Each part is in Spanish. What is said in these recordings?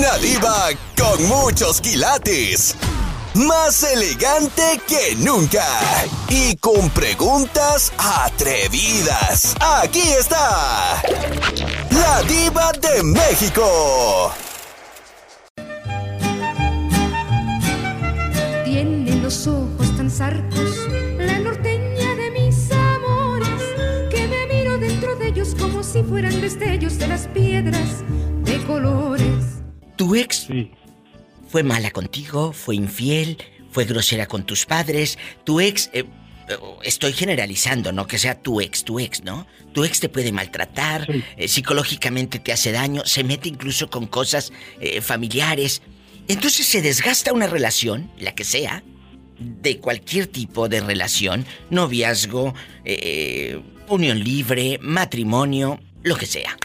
Una diva con muchos quilates. Más elegante que nunca. Y con preguntas atrevidas. Aquí está. La diva de México. Tiene los ojos tan zarcos, la norteña de mis amores, que me miro dentro de ellos como si fueran destellos de las piedras de colores. ¿Tu ex fue mala contigo? ¿Fue infiel? ¿Fue grosera con tus padres? ¿Tu ex... eh, eh, estoy generalizando, no que sea tu ex, tu ex, ¿no? Tu ex te puede maltratar, eh, psicológicamente te hace daño, se mete incluso con cosas eh, familiares. Entonces se desgasta una relación, la que sea, de cualquier tipo de relación, noviazgo, eh, unión libre, matrimonio, lo que sea.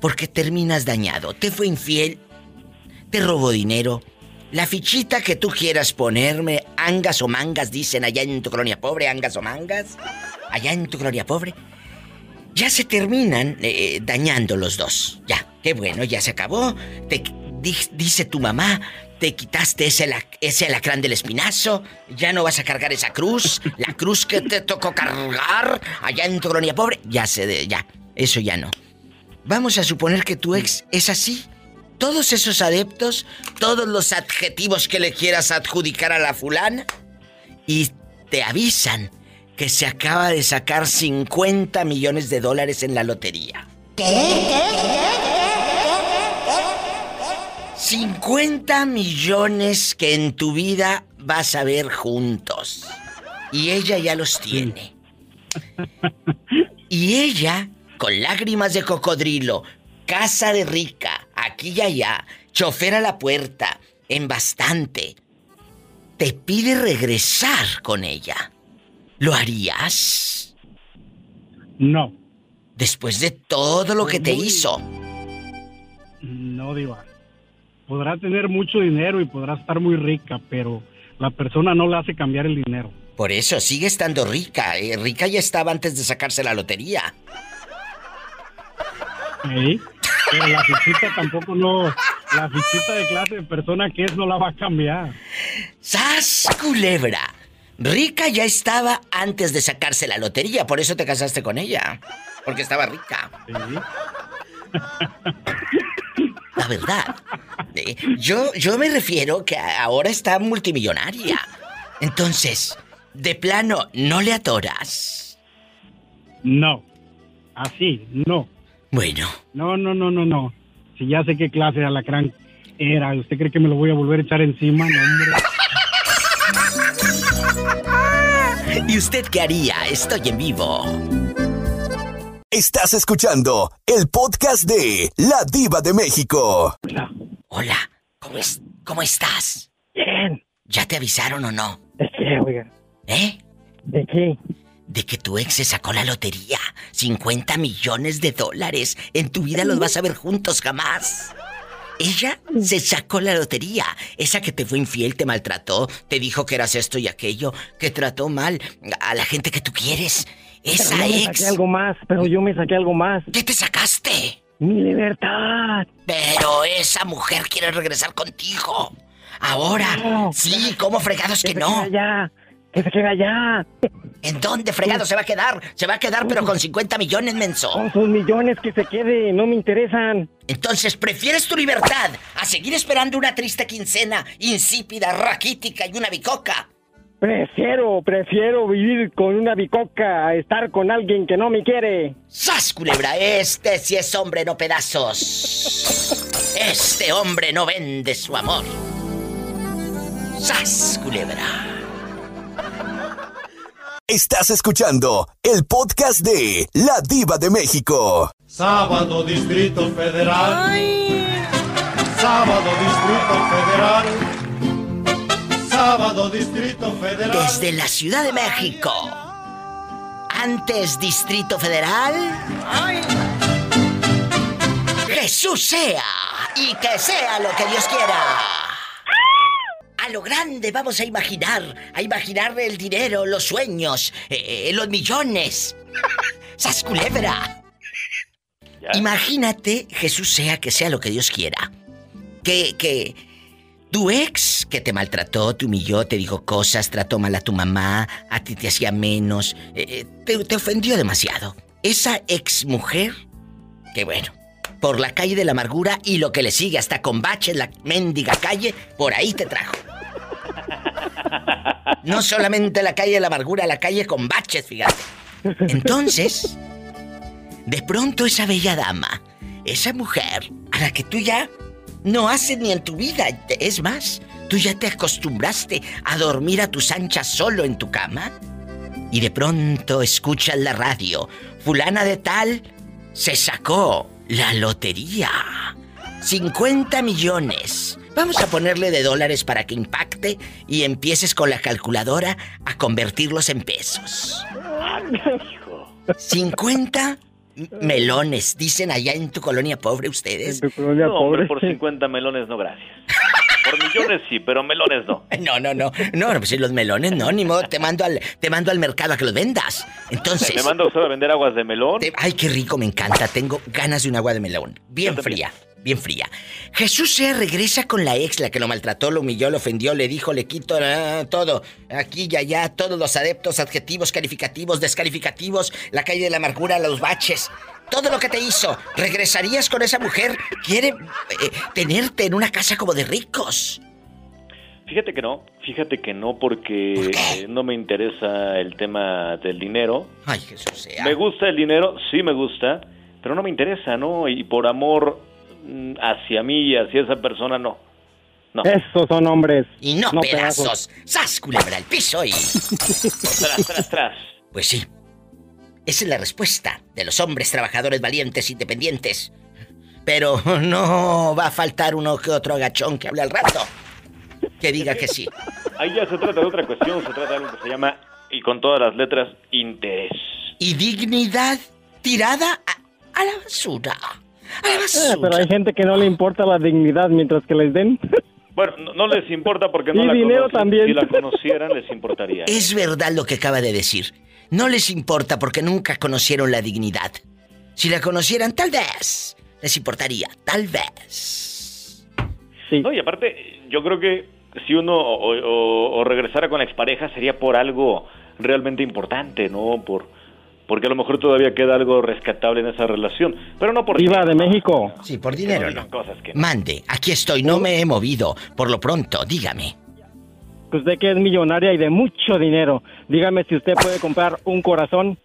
Porque terminas dañado, te fue infiel, te robó dinero. La fichita que tú quieras ponerme, angas o mangas, dicen allá en tu colonia pobre, angas o mangas, allá en tu colonia pobre, ya se terminan eh, dañando los dos. Ya, qué bueno, ya se acabó. Te di- dice tu mamá, te quitaste ese, ese alacrán del espinazo, ya no vas a cargar esa cruz, la cruz que te tocó cargar allá en tu colonia pobre, ya se ya, eso ya no. Vamos a suponer que tu ex es así. Todos esos adeptos, todos los adjetivos que le quieras adjudicar a la fulana, y te avisan que se acaba de sacar 50 millones de dólares en la lotería. ¿Qué? 50 millones que en tu vida vas a ver juntos. Y ella ya los tiene. Y ella, con lágrimas de cocodrilo, casa de rica, aquí y allá, chofer a la puerta, en bastante, te pide regresar con ella. ¿Lo harías? No. Después de todo lo que te hizo. No, Diva. Podrá tener mucho dinero y podrá estar muy rica, pero la persona no le hace cambiar el dinero. Por eso sigue estando rica. ¿eh? Rica ya estaba antes de sacarse la lotería. ¿Sí? Pero la fichita tampoco no. La fichita de clase de persona que es no la va a cambiar. ¡Sas, culebra! Rica ya estaba antes de sacarse la lotería, por eso te casaste con ella. Porque estaba rica. La verdad. Eh, Yo, yo me refiero que ahora está multimillonaria. Entonces, de plano, ¿no le atoras? No. Así, no. Bueno. No, no, no, no, no. Si ya sé qué clase de alacrán era, ¿usted cree que me lo voy a volver a echar encima? No, hombre. ¿Y usted qué haría? Estoy en vivo. Estás escuchando el podcast de La Diva de México. Hola, ¿cómo, es, ¿cómo estás? Bien. ¿Ya te avisaron o no? ¿De qué, oiga? ¿Eh? ¿De qué? De que tu ex se sacó la lotería. 50 millones de dólares. En tu vida los vas a ver juntos jamás. Ella se sacó la lotería. Esa que te fue infiel, te maltrató, te dijo que eras esto y aquello, que trató mal a la gente que tú quieres. Esa Pero yo me ex. saqué algo más, pero yo me saqué algo más. ¿Qué te sacaste? Mi libertad. Pero esa mujer quiere regresar contigo. Ahora. No. sí, ¿cómo fregados que no? allá. Que se quede allá. ¿En dónde fregado se va a quedar? Se va a quedar pero con 50 millones, menso. Con sus millones que se quede, no me interesan. Entonces, ¿prefieres tu libertad a seguir esperando una triste quincena insípida, raquítica y una bicoca? Prefiero, prefiero vivir con una bicoca a estar con alguien que no me quiere. ¡Sas, culebra! Este sí es hombre, no pedazos. Este hombre no vende su amor. ¡Sas, culebra! Estás escuchando el podcast de La Diva de México. Sábado Distrito Federal. Sábado Distrito Federal. Sábado Distrito Federal. Desde la Ciudad de México. Antes Distrito Federal. Jesús sea. Y que sea lo que Dios quiera. A lo grande vamos a imaginar, a imaginar el dinero, los sueños, eh, eh, los millones. ¡Sas culebra! Imagínate, Jesús sea que sea lo que Dios quiera. que, que tu ex que te maltrató, te humilló, te dijo cosas, trató mal a tu mamá, a ti te hacía menos, eh, eh, te, te ofendió demasiado. Esa ex mujer, que bueno, por la calle de la amargura y lo que le sigue hasta con bache en la mendiga calle, por ahí te trajo. No solamente la calle de la amargura, la calle con baches, fíjate. Entonces, de pronto esa bella dama, esa mujer a la que tú ya no haces ni en tu vida, es más, tú ya te acostumbraste a dormir a tus anchas solo en tu cama, y de pronto escuchas la radio, fulana de tal se sacó la lotería. 50 millones. Vamos a ponerle de dólares para que impacte y empieces con la calculadora a convertirlos en pesos. 50 melones, dicen allá en tu colonia pobre ustedes. En tu colonia pobre. por 50 melones no, gracias. Por millones sí, pero melones no. No, no, no. No, pues si los melones no, ni modo, te mando al, te mando al mercado a que los vendas. Entonces. ¿Me manda usted a vender aguas de melón? ay, qué rico, me encanta. Tengo ganas de un agua de melón. Bien fría bien fría. Jesús se regresa con la ex, la que lo maltrató, lo humilló, lo ofendió, le dijo, le quito ah, todo, aquí y allá, todos los adeptos, adjetivos, calificativos, descalificativos, la calle de la amargura, los baches, todo lo que te hizo. ¿Regresarías con esa mujer? ¿Quiere eh, tenerte en una casa como de ricos? Fíjate que no, fíjate que no porque no me interesa el tema del dinero. Ay, Jesús sea. Me gusta el dinero, sí me gusta, pero no me interesa, ¿no? Y por amor hacia mí y hacia esa persona, no. No. Esos son hombres. Y no, pedazos. ¡Sas, culebra al piso y... tras, tras, tras. Pues sí. Esa es la respuesta de los hombres trabajadores valientes, independientes. Pero no va a faltar uno que otro agachón que hable al rato. Que diga que sí. Ahí ya se trata de otra cuestión, se trata de algo que se llama, y con todas las letras, interés. Y dignidad tirada a la basura. Ah, pero hay gente que no le importa la dignidad mientras que les den. Bueno, no, les importa porque no y la dinero también. Si la conocieran, les importaría. Es verdad lo que acaba de decir. No les importa porque nunca conocieron la dignidad. Si la conocieran, tal vez les importaría. Tal vez. Sí. No, y aparte, yo creo que si uno o, o regresara con la expareja sería por algo realmente importante, ¿no? Por porque a lo mejor todavía queda algo rescatable en esa relación, pero no por Iba de México. Sí, por dinero no. Mande, aquí estoy, no me he movido. Por lo pronto, dígame. Usted que es millonaria y de mucho dinero, dígame si usted puede comprar un corazón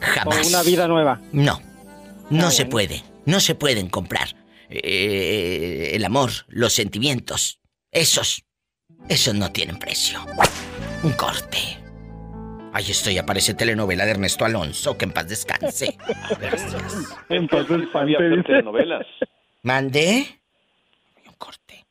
Jamás. o una vida nueva. No, no se puede, no se pueden comprar. Eh, el amor, los sentimientos, esos, esos no tienen precio. Un corte. Ay, esto ya parece telenovela de Ernesto Alonso, que en paz descanse. Gracias. En paz descanse. telenovelas. ¿Mandé? Un corte.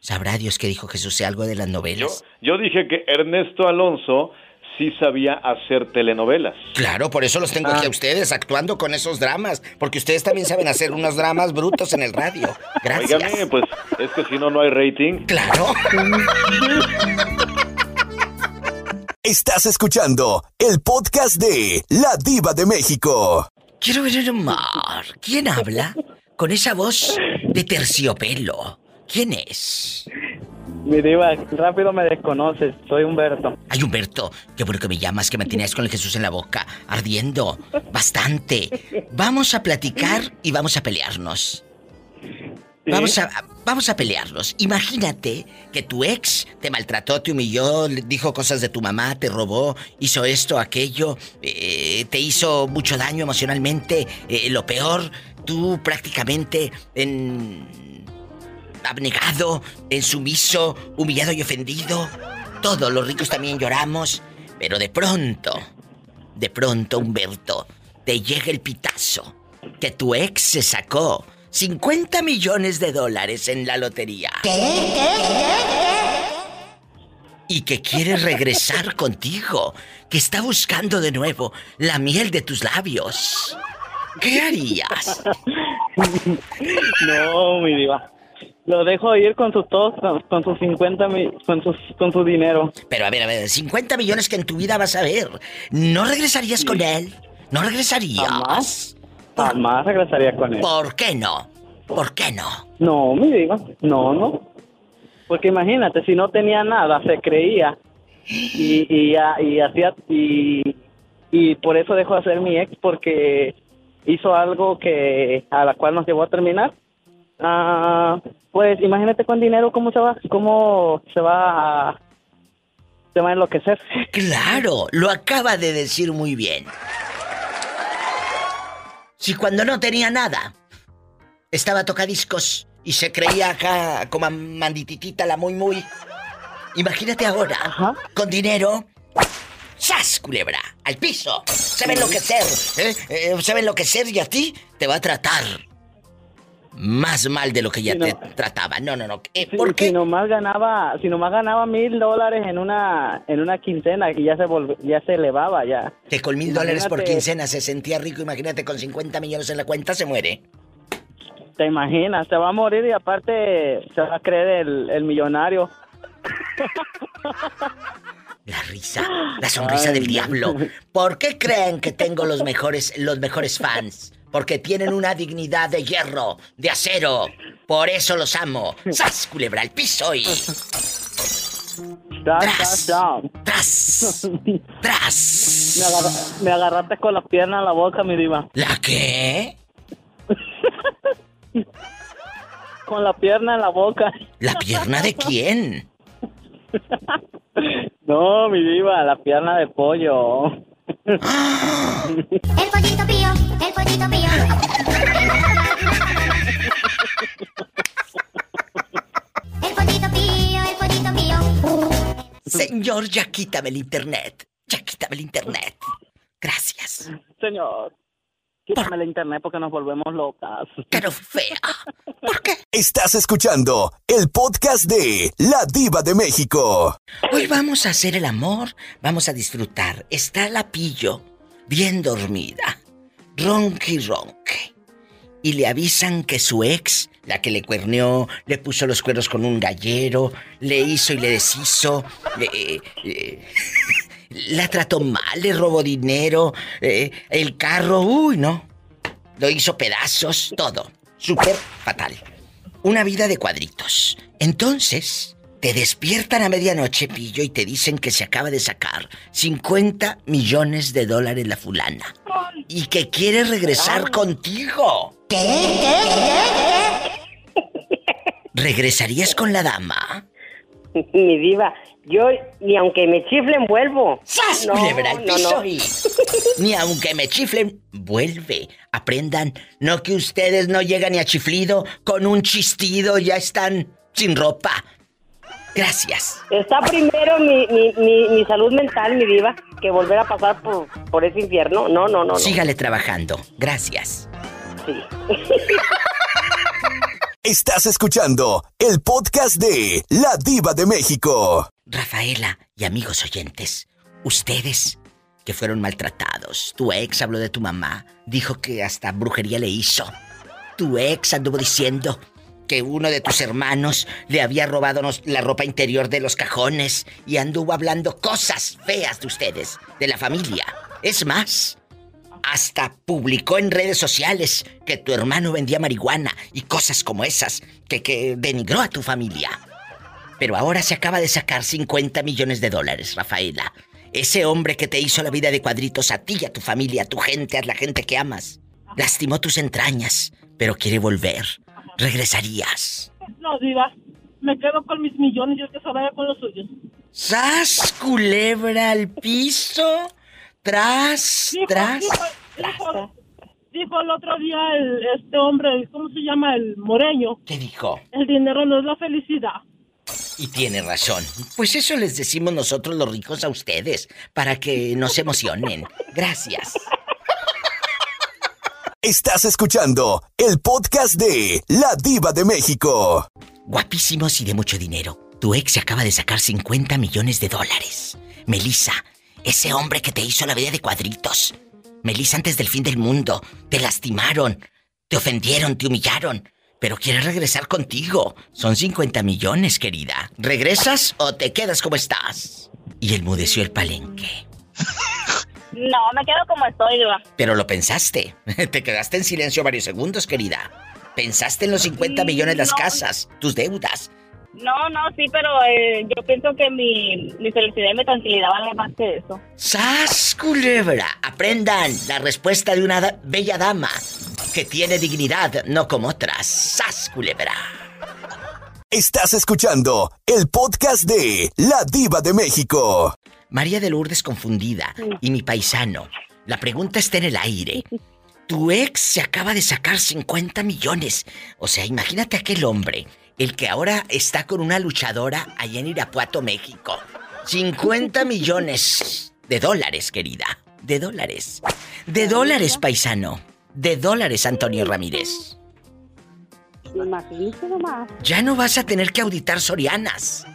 ¿Sabrá Dios que dijo Jesús algo de las novelas? Yo, yo dije que Ernesto Alonso sí sabía hacer telenovelas. Claro, por eso los tengo aquí a ah. ustedes actuando con esos dramas, porque ustedes también saben hacer unos dramas brutos en el radio. Gracias. Óigame, pues es que si no, no hay rating. Claro. Estás escuchando el podcast de La Diva de México. Quiero ver el mar. ¿Quién habla? Con esa voz de terciopelo. ¿Quién es? Mi diva, rápido me desconoces. Soy Humberto. Ay, Humberto, qué bueno que me llamas, que me tenías con el Jesús en la boca, ardiendo. Bastante. Vamos a platicar y vamos a pelearnos. Vamos a, vamos a pelearlos. Imagínate que tu ex te maltrató, te humilló, dijo cosas de tu mamá, te robó, hizo esto, aquello, eh, te hizo mucho daño emocionalmente. Eh, lo peor, tú prácticamente en abnegado, en sumiso, humillado y ofendido. Todos los ricos también lloramos, pero de pronto, de pronto, Humberto, te llega el pitazo que tu ex se sacó 50 millones de dólares en la lotería. Y que quiere regresar contigo, que está buscando de nuevo la miel de tus labios. ¿Qué harías? No, mi diva. Lo dejo ir con sus todos, con sus 50 con, sus, con su dinero. Pero a ver, a ver, 50 millones que en tu vida vas a ver. ¿No regresarías con él? ¿No regresarías? Jamás regresaría con él. ¿Por qué no? ¿Por qué no? No, mi diva, no, no. Porque imagínate, si no tenía nada, se creía y, y, y hacía y, y por eso dejó de ser mi ex porque hizo algo que a la cual nos llevó a terminar. Ah, pues imagínate con dinero cómo se va, cómo se va a, se va a enloquecer. Claro, lo acaba de decir muy bien. Si cuando no tenía nada, estaba tocadiscos y se creía acá como mandititita la muy muy. Imagínate ahora, con dinero, ¡Sas, culebra! ¡Al piso! Se ve enloquecer, ¿eh? ¿eh? Se ve enloquecer y a ti te va a tratar más mal de lo que ya te trataba. No, no, no. Eh, ¿Por qué? Si nomás ganaba, si nomás ganaba mil dólares en una, en una quincena y ya se ya se elevaba ya. Que con mil dólares por quincena se sentía rico, imagínate con 50 millones en la cuenta se muere. Te imaginas, se va a morir y aparte se va a creer el, el millonario. La risa, la sonrisa del diablo. ¿Por qué creen que tengo los mejores, los mejores fans? Porque tienen una dignidad de hierro, de acero. Por eso los amo. ¡Sas, culebra, al piso y... Tras, tras, tras. Me, agarraste con la pierna en la boca, mi diva. ¿La qué? con la pierna en la boca. ¿La pierna de quién? No, mi diva, la pierna de pollo. el pollito pío, el pollito pío. El pollito pío, el pollito pío. Señor, ya quítame el internet. Ya quítame el internet. Gracias. Señor. Quítame el internet porque nos volvemos locas. Pero fea. ¿Por qué? Estás escuchando el podcast de La Diva de México. Hoy vamos a hacer el amor, vamos a disfrutar. Está la pillo, bien dormida, ronque y ronque. Y le avisan que su ex, la que le cuerneó, le puso los cuernos con un gallero, le hizo y le deshizo, le, la trató mal, le robó dinero, eh, el carro, uy, no. Lo hizo pedazos, todo. Súper fatal. Una vida de cuadritos. Entonces, te despiertan a medianoche, pillo, y te dicen que se acaba de sacar 50 millones de dólares la fulana. Y que quiere regresar contigo. ¿Qué? ¿Qué? ¿Regresarías con la dama? Mi diva, yo ni aunque me chiflen vuelvo. ¡Sas! No, no, Ni aunque me chiflen, vuelve. Aprendan, no que ustedes no llegan ni a chiflido, con un chistido ya están sin ropa. Gracias. Está primero mi, mi, mi, salud mental, mi diva, que volver a pasar por, por ese infierno. No, no, no. Sígale trabajando. Gracias. Sí. Estás escuchando el podcast de La Diva de México. Rafaela y amigos oyentes, ustedes que fueron maltratados, tu ex habló de tu mamá, dijo que hasta brujería le hizo. Tu ex anduvo diciendo que uno de tus hermanos le había robado la ropa interior de los cajones y anduvo hablando cosas feas de ustedes, de la familia. Es más, hasta publicó en redes sociales que tu hermano vendía marihuana y cosas como esas que, que denigró a tu familia. Pero ahora se acaba de sacar 50 millones de dólares, Rafaela. Ese hombre que te hizo la vida de cuadritos a ti, a tu familia, a tu gente, a la gente que amas, lastimó tus entrañas, pero quiere volver. ¿Regresarías? No, diva. Me quedo con mis millones y el que se vaya con los suyos. ¡Sas, culebra al piso! Tras, tras. Dijo, el otro día el, este hombre, ¿cómo se llama? El moreño. ¿Qué dijo? El dinero no es la felicidad. Y tiene razón. Pues eso les decimos nosotros los ricos a ustedes, para que no se emocionen. Gracias. Estás escuchando el podcast de La Diva de México. Guapísimos y de mucho dinero. Tu ex se acaba de sacar 50 millones de dólares. Melissa, ese hombre que te hizo la vida de cuadritos. Melissa antes del fin del mundo. Te lastimaron. Te ofendieron, te humillaron. Pero quiere regresar contigo. Son 50 millones, querida. ¿Regresas o te quedas como estás? Y él mudeció el palenque. No, me quedo como estoy, Diva. Pero lo pensaste. Te quedaste en silencio varios segundos, querida. Pensaste en los 50 millones las casas, tus deudas. No, no, sí, pero eh, yo pienso que mi, mi felicidad y mi tranquilidad vale más que eso. ¡Sas, culebra! Aprendan la respuesta de una da- bella dama que tiene dignidad, no como otras. ¡Sas, culebra! Estás escuchando el podcast de La Diva de México. María de Lourdes confundida y mi paisano. La pregunta está en el aire. Tu ex se acaba de sacar 50 millones. O sea, imagínate aquel hombre, el que ahora está con una luchadora allá en Irapuato, México. 50 millones de dólares, querida. De dólares. De dólares, paisano. De dólares, Antonio Ramírez. Imagínate nomás. Ya no vas a tener que auditar Sorianas.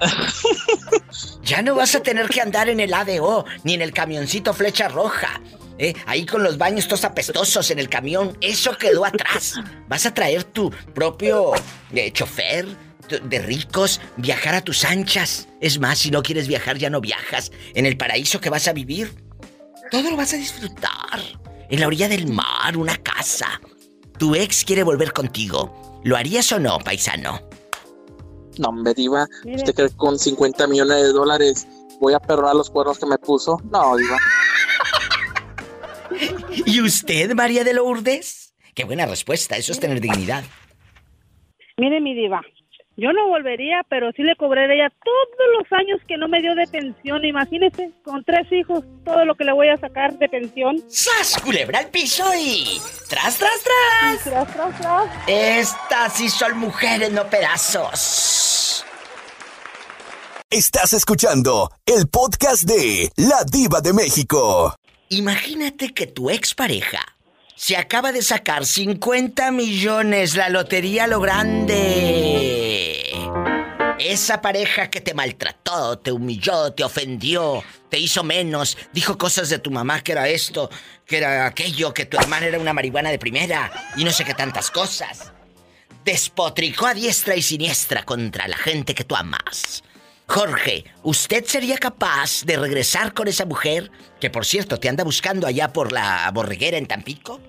Ya no vas a tener que andar en el ADO ni en el camioncito flecha roja. ¿eh? Ahí con los baños todos apestosos en el camión. Eso quedó atrás. Vas a traer tu propio eh, chofer de ricos, viajar a tus anchas. Es más, si no quieres viajar, ya no viajas. En el paraíso que vas a vivir, todo lo vas a disfrutar. En la orilla del mar, una casa. Tu ex quiere volver contigo. ¿Lo harías o no, paisano? No, hombre, diva. ¿Usted cree que con 50 millones de dólares voy a perdonar los cuernos que me puso? No, diva. ¿Y usted, María de Lourdes? Qué buena respuesta, eso es tener dignidad. Mire, mi diva, yo no volvería, pero sí le cobraría todos los años que no me dio de pensión. Imagínese, con tres hijos, todo lo que le voy a sacar de pensión. ¡Sas, culebra al piso y... ¡Tras, tras, tras! Tras, tras, tras. Estas sí son mujeres, no pedazos. Estás escuchando el podcast de La Diva de México. Imagínate que tu expareja se acaba de sacar 50 millones la lotería lo grande. Esa pareja que te maltrató, te humilló, te ofendió, te hizo menos, dijo cosas de tu mamá que era esto, que era aquello, que tu hermana era una marihuana de primera y no sé qué tantas cosas. Despotricó a diestra y siniestra contra la gente que tú amas. Jorge, ¿usted sería capaz de regresar con esa mujer que por cierto te anda buscando allá por la borreguera en Tampico?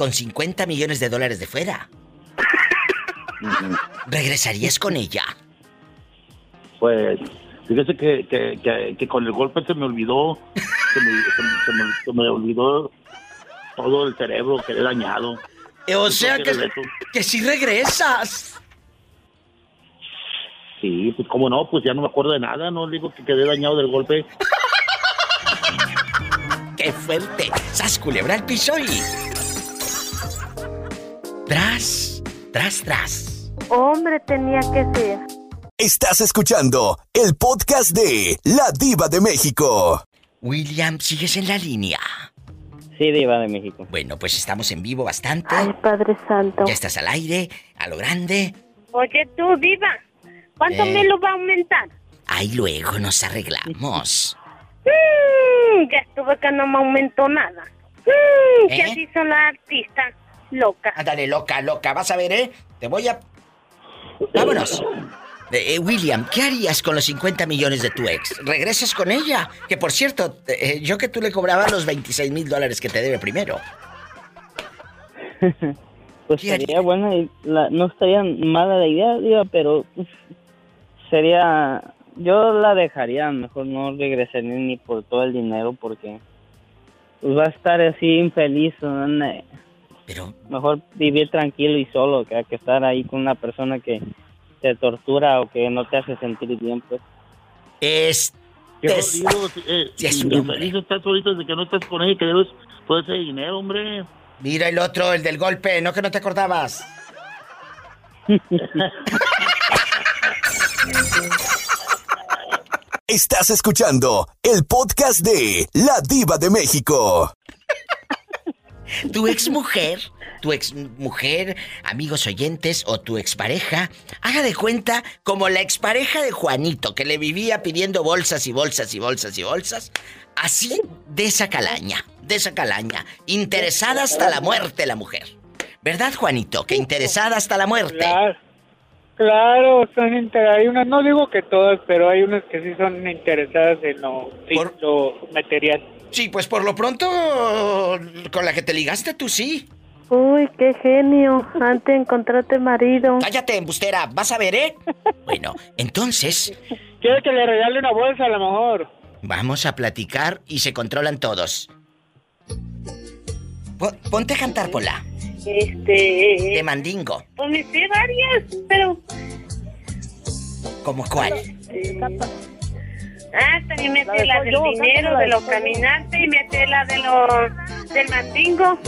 Con 50 millones de dólares de fuera. ¿Regresarías con ella? Pues, fíjese que, que, que, que con el golpe se me olvidó, se me, se me- se me- se me olvidó todo el cerebro, quedé dañado. Eh, O sea que, que si regresas. Sí, pues cómo no, pues ya no me acuerdo de nada, no digo que quedé dañado del golpe. ¡Qué fuerte! ¡Sas culebra piso y... Tras, tras, tras. Hombre tenía que ser. Estás escuchando el podcast de La Diva de México. William, ¿sigues en la línea? Sí, Diva de México. Bueno, pues estamos en vivo bastante. Ay, Padre Santo. Ya estás al aire, a lo grande. Oye, tú, Diva, ¿cuánto Eh. me lo va a aumentar? Ahí luego nos arreglamos. Mm, ya estuve que no me aumentó nada. Mm, que ¿Eh? así son las artistas locas. Ándale, loca, loca. Vas a ver, ¿eh? Te voy a... Vámonos. Eh, eh, William, ¿qué harías con los 50 millones de tu ex? ¿Regresas con ella? Que por cierto, eh, yo que tú le cobrabas los 26 mil dólares que te debe primero. Pues sería buena, y la- no estaría mala la idea, pero pues, sería... Yo la dejaría, mejor no regresaría ni por todo el dinero porque pues, va a estar así infeliz. ¿no? Pero... Mejor vivir tranquilo y solo que, que estar ahí con una persona que te tortura o que no te hace sentir bien, pues. Es... Qué jodido, eh, es un hombre. infeliz estás ahorita de que no estás con ella y que debes todo ese dinero, hombre. Mira el otro, el del golpe, no que no te acordabas. Estás escuchando el podcast de La Diva de México. Tu ex mujer, tu ex mujer, amigos oyentes o tu expareja, haga de cuenta como la expareja de Juanito que le vivía pidiendo bolsas y bolsas y bolsas y bolsas, así de esa calaña, de esa calaña, interesada hasta la muerte la mujer. ¿Verdad, Juanito? Que interesada hasta la muerte. Claro, claro, son inter- hay unas, no digo que todas, pero hay unas que sí son interesadas en lo, en lo material. Sí, pues por lo pronto con la que te ligaste tú sí. Uy, qué genio. Antes encontrarte marido. Cállate, embustera. Vas a ver, ¿eh? Bueno, entonces... Quiere que le regale una bolsa a lo mejor. Vamos a platicar y se controlan todos. Po- ponte a cantar, Pola. Este. De mandingo. Pues me sé varias, pero. ¿Como cuál? Ah, también me La sé la del yo, dinero, de los caminantes y me sé la de los. del mandingo.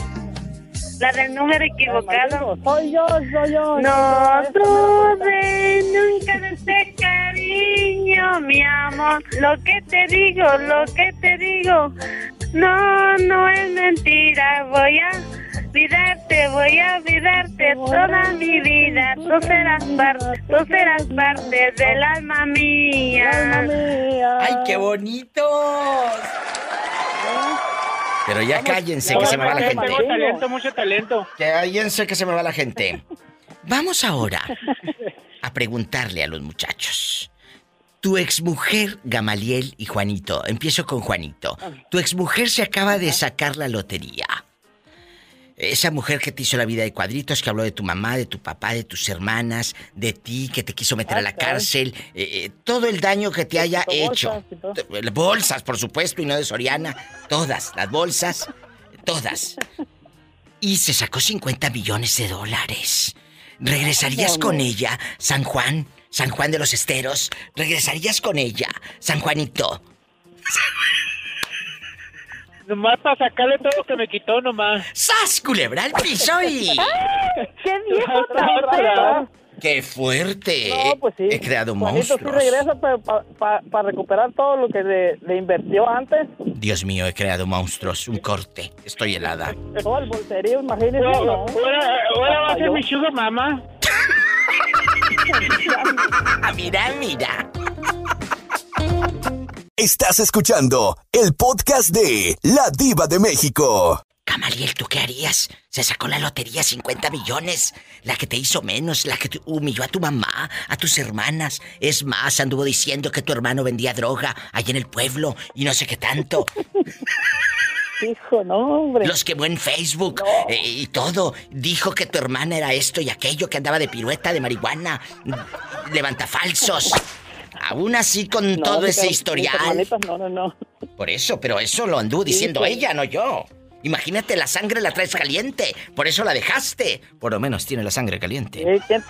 La del número equivocado. Soy yo, soy yo. No tuve nunca de ese cariño, mi amor. Lo que te digo, lo que te digo. No, no es mentira. Voy a olvidarte, voy a olvidarte toda mi vida. Tú serás parte, tú serás parte del alma mía. ¡Ay, qué bonitos! Pero ya cállense, que se me va la gente. Tengo talento, mucho talento. Cállense, que se me va la gente. Vamos ahora a preguntarle a los muchachos. Tu exmujer, Gamaliel y Juanito, empiezo con Juanito. Tu exmujer se acaba de sacar la lotería. Esa mujer que te hizo la vida de cuadritos, que habló de tu mamá, de tu papá, de tus hermanas, de ti, que te quiso meter a la cárcel, eh, eh, todo el daño que te haya hecho. Bolsas, por supuesto, y no de Soriana. Todas, las bolsas, todas. Y se sacó 50 millones de dólares. ¿Regresarías con ella, San Juan? San Juan de los Esteros. ¿Regresarías con ella, San Juanito? Nomás para sacarle todo lo que me quitó nomás. ¡Sas, culebra al piso y... ¡Qué viejo tan! ¡Qué fuerte! No, pues sí. He creado Juanito sí monstruos. regresa para recuperar todo lo que le, le invirtió antes. Dios mío, he creado monstruos. Un corte. Estoy helada. Todo el bolserío, imagínese. Ahora, ¿no? ahora, ahora va a ser mi sugar mamá. mira, mira. Estás escuchando el podcast de La Diva de México. Gamaliel, ¿tú qué harías? Se sacó la lotería 50 millones. La que te hizo menos, la que te humilló a tu mamá, a tus hermanas. Es más, anduvo diciendo que tu hermano vendía droga allá en el pueblo y no sé qué tanto. Hijo, no, hombre. Los quemó en Facebook eh, y todo. Dijo que tu hermana era esto y aquello, que andaba de pirueta, de marihuana, levanta falsos. Aún así, con No, todo ese historial. No, no, no. Por eso, pero eso lo anduvo diciendo ella, no yo. Imagínate, la sangre la traes caliente. Por eso la dejaste. Por lo menos tiene la sangre caliente. ¿Quién,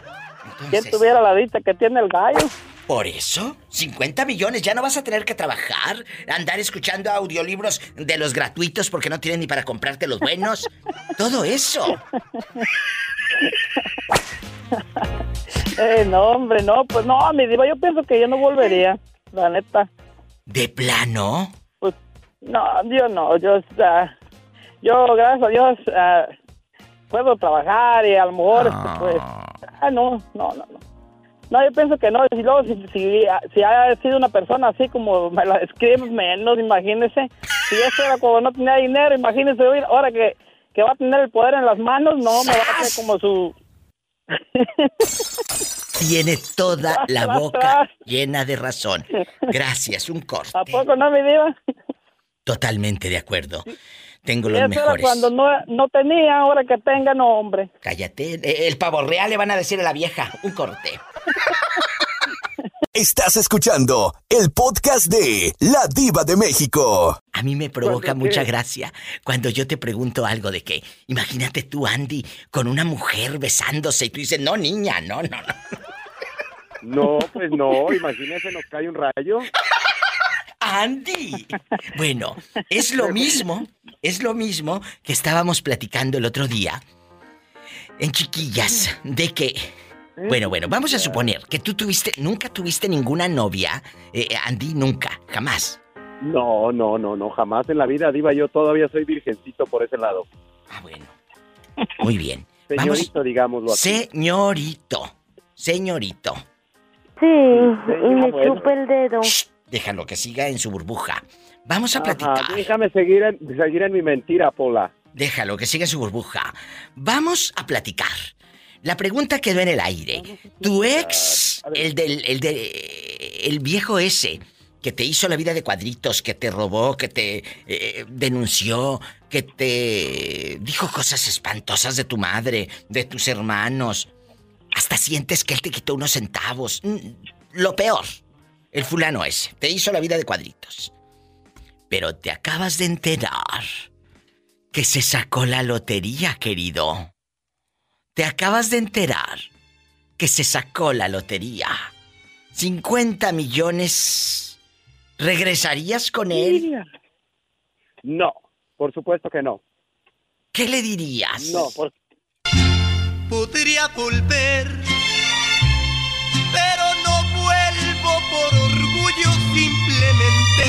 quién tuviera la vista que tiene el gallo? Por eso, 50 millones, ya no vas a tener que trabajar, andar escuchando audiolibros de los gratuitos porque no tienen ni para comprarte los buenos. Todo eso. Eh, no, hombre, no, pues no, mi diva, yo pienso que yo no volvería, la neta. ¿De plano? Pues, no, yo no, yo, yo, gracias a Dios, ah, puedo trabajar y a lo mejor, pues, ah, no, no, no, no. No, yo pienso que no, y luego si, si, si ha sido una persona así como me la menos, imagínese. Si yo era cuando no tenía dinero, imagínese hoy, ahora que, que va a tener el poder en las manos, no, me va a hacer como su... Tiene toda la boca llena de razón. Gracias, un corte. ¿A poco no, mi diva? Totalmente de acuerdo. Tengo los eso era mejores. cuando no, no tenía, ahora que tenga, no, hombre. Cállate. El pavo real le van a decir a la vieja. Un corte. Estás escuchando el podcast de La Diva de México. A mí me provoca mucha gracia cuando yo te pregunto algo de que, imagínate tú, Andy, con una mujer besándose y tú dices, no, niña, no, no, no. No, pues no, imagínese, nos cae un rayo. Andy. Bueno, es lo mismo, es lo mismo que estábamos platicando el otro día en chiquillas, de que... Bueno, bueno, vamos a suponer que tú tuviste, nunca tuviste ninguna novia, eh, Andy, nunca, jamás. No, no, no, no, jamás en la vida, Diva, yo todavía soy virgencito por ese lado. Muy bien. Vamos- Señorito, digámoslo así. Señorito, señorito. Sí, y me bueno. chupa el dedo. Déjalo que siga en su burbuja. Vamos a Ajá, platicar. déjame seguir en, seguir en mi mentira, Pola. Déjalo que siga en su burbuja. Vamos a platicar. La pregunta quedó en el aire. Tu ex, el del, el el viejo ese, que te hizo la vida de cuadritos, que te robó, que te eh, denunció, que te dijo cosas espantosas de tu madre, de tus hermanos. Hasta sientes que él te quitó unos centavos. Mm, lo peor, el fulano ese, te hizo la vida de cuadritos. Pero te acabas de enterar que se sacó la lotería, querido. Te acabas de enterar que se sacó la lotería. 50 millones. ¿Regresarías con él? No, por supuesto que no. ¿Qué le dirías? No, por... Podría volver, pero no vuelvo por orgullo simplemente.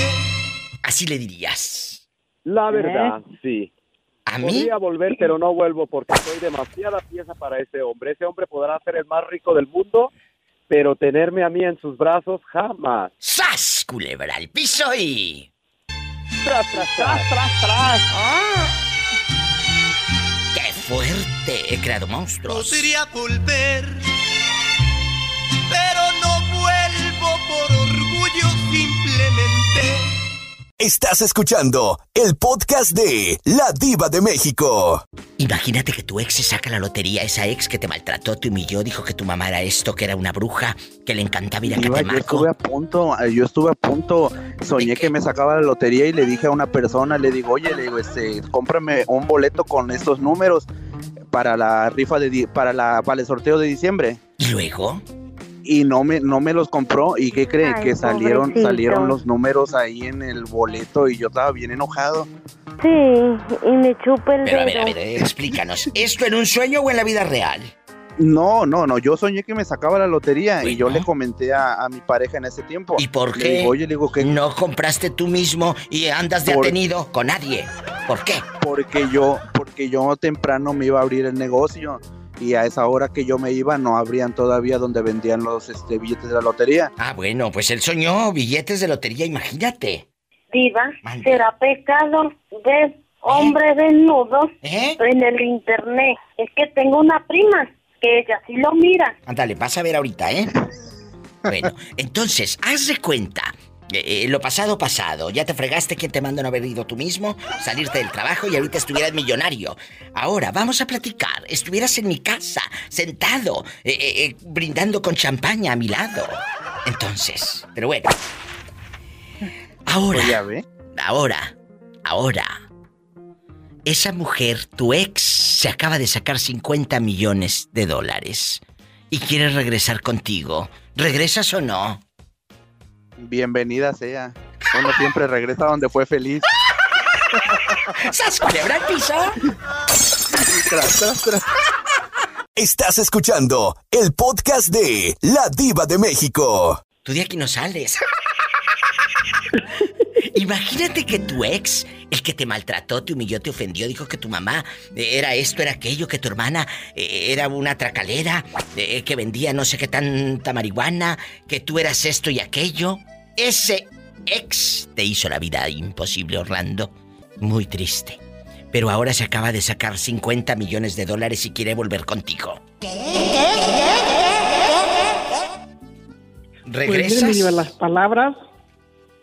Así le dirías. La verdad, sí. ¿A mí? Podría volver, pero no vuelvo porque soy demasiada pieza para ese hombre. Ese hombre podrá ser el más rico del mundo, pero tenerme a mí en sus brazos jamás. ¡Sas! Culebra al piso y. Tras, tras, tras, tras, tras. ¡Qué fuerte! He creado monstruos. Podría volver, pero no vuelvo por orgullo simplemente. Estás escuchando el podcast de La Diva de México. Imagínate que tu ex se saca la lotería, esa ex que te maltrató, te humilló, dijo que tu mamá era esto, que era una bruja, que le encantaba ir a Diva, yo estuve a punto, yo estuve a punto, soñé que me sacaba la lotería y le dije a una persona, le digo, oye, le digo, este, cómprame un boleto con estos números para la rifa de, di- para la, para el sorteo de diciembre. ¿Y luego? Y no me, no me los compró, ¿y qué cree? Ay, que salieron, pobrecito. salieron los números ahí en el boleto y yo estaba bien enojado. Sí, y me chupa el Pero a ver, dedo. a ver, explícanos. ¿Esto en un sueño o en la vida real? No, no, no, yo soñé que me sacaba la lotería y yo le comenté a, a mi pareja en ese tiempo. ¿Y por Le qué digo, oye, le digo que no compraste tú mismo y andas de Por- atenido con nadie? ¿Por qué? porque yo, porque yo temprano me iba a abrir el negocio y a esa hora que yo me iba no abrían todavía donde vendían los este, billetes de la lotería. Ah, bueno, pues él soñó billetes de lotería, imagínate. Diva, será pecado ver hombre desnudo en el internet. Es que tengo una prima que ella sí lo mira. Ándale, vas a ver ahorita, ¿eh? Bueno, entonces, haz de cuenta. Eh, eh, lo pasado, pasado. Ya te fregaste quien te mandó no haber ido tú mismo, salirte del trabajo y ahorita estuvieras millonario. Ahora, vamos a platicar. Estuvieras en mi casa, sentado, eh, brindando con champaña a mi lado. Entonces, pero bueno. Ahora. Ahora. Ahora. Esa mujer, tu ex, se acaba de sacar 50 millones de dólares y quiere regresar contigo. ¿Regresas o no? Bienvenida sea. Uno siempre regresa donde fue feliz. ¿Sas culebra al piso? Tras, tras, tras. Estás escuchando el podcast de La Diva de México. Tú de aquí no sales. Imagínate que tu ex, el que te maltrató, te humilló, te ofendió, dijo que tu mamá era esto, era aquello, que tu hermana eh, era una tracalera, eh, que vendía no sé qué tanta marihuana, que tú eras esto y aquello. Ese ex te hizo la vida imposible, Orlando. Muy triste. Pero ahora se acaba de sacar 50 millones de dólares y quiere volver contigo. Pues ¿Regresas? Diva, las palabras,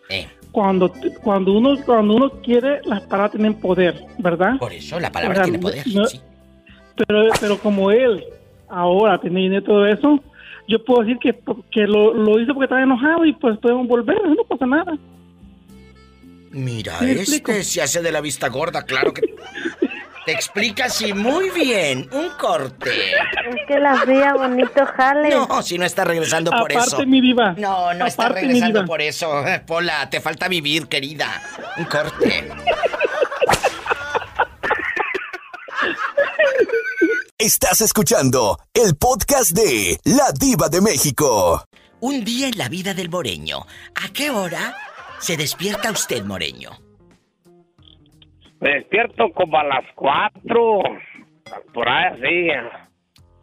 Eh. Cuando, cuando, uno, cuando uno quiere, las palabras tienen poder, ¿verdad? Por eso la palabra O sea, tiene poder. no- sí. pero, pero como él ahora tiene dinero y todo eso, yo puedo decir que, que lo, lo hizo porque estaba enojado y pues podemos volver, no pasa nada. Mira, ¿Me este explico? se hace de la vista gorda, claro que. Te explica así muy bien. Un corte. Es que la hacía bonito jale. No, si no está regresando por Aparte, eso. mi diva. No, no está Aparte, regresando por eso. Pola, te falta vivir, querida. Un corte. Estás escuchando el podcast de La Diva de México. Un día en la vida del moreño. ¿A qué hora se despierta usted, moreño? Me despierto como a las 4, por ahí así.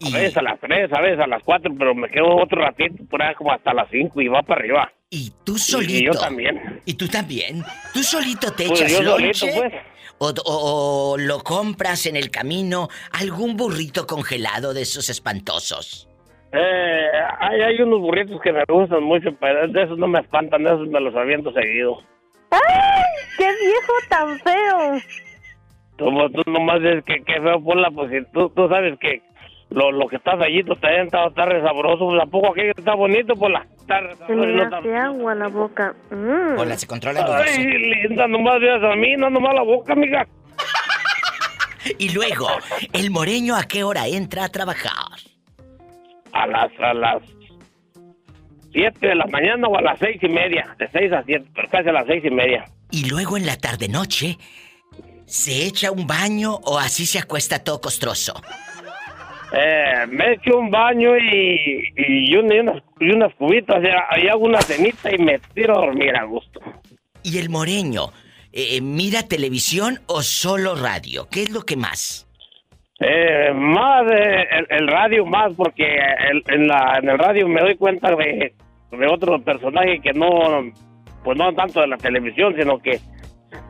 A veces a las 3, a veces a las 4, pero me quedo otro ratito por ahí como hasta las 5 y va para arriba. ¿Y tú Y solito? yo también. ¿Y tú también? ¿Tú solito te Pues echas yo solito, pues. O, o- o lo compras en el camino algún burrito congelado de esos espantosos? Eh, hay, hay unos burritos que me gustan mucho, pero de esos no me espantan, de esos me los aviento seguido. ¡Ay! ¡Qué viejo tan feo! Como tú nomás es que, que feo, Pola, pues si tú, tú sabes que lo, lo que está fallito está, está, está re sabroso, tampoco aquí está bonito, Pola. Está re Se me hace agua la boca. Mm. Hola, se controla el Ay, linda, nomás veas a mí, no nomás la boca, amiga. Y luego, el moreño a qué hora entra a trabajar. A las, a las 7 de la mañana o a las seis y media. De 6 a 7, pero casi a las seis y media. Y luego en la tarde noche, ¿se echa un baño o así se acuesta todo costroso? Eh, me echo un baño y, y, un- y unas, y unas cubitas, y, y hago una cenita y me tiro a dormir a gusto. ¿Y el moreño eh, mira televisión o solo radio? ¿Qué es lo que más? Eh, más eh, el, el radio más porque el- en, la, en el radio me doy cuenta de, de otros personajes que no pues no tanto de la televisión sino que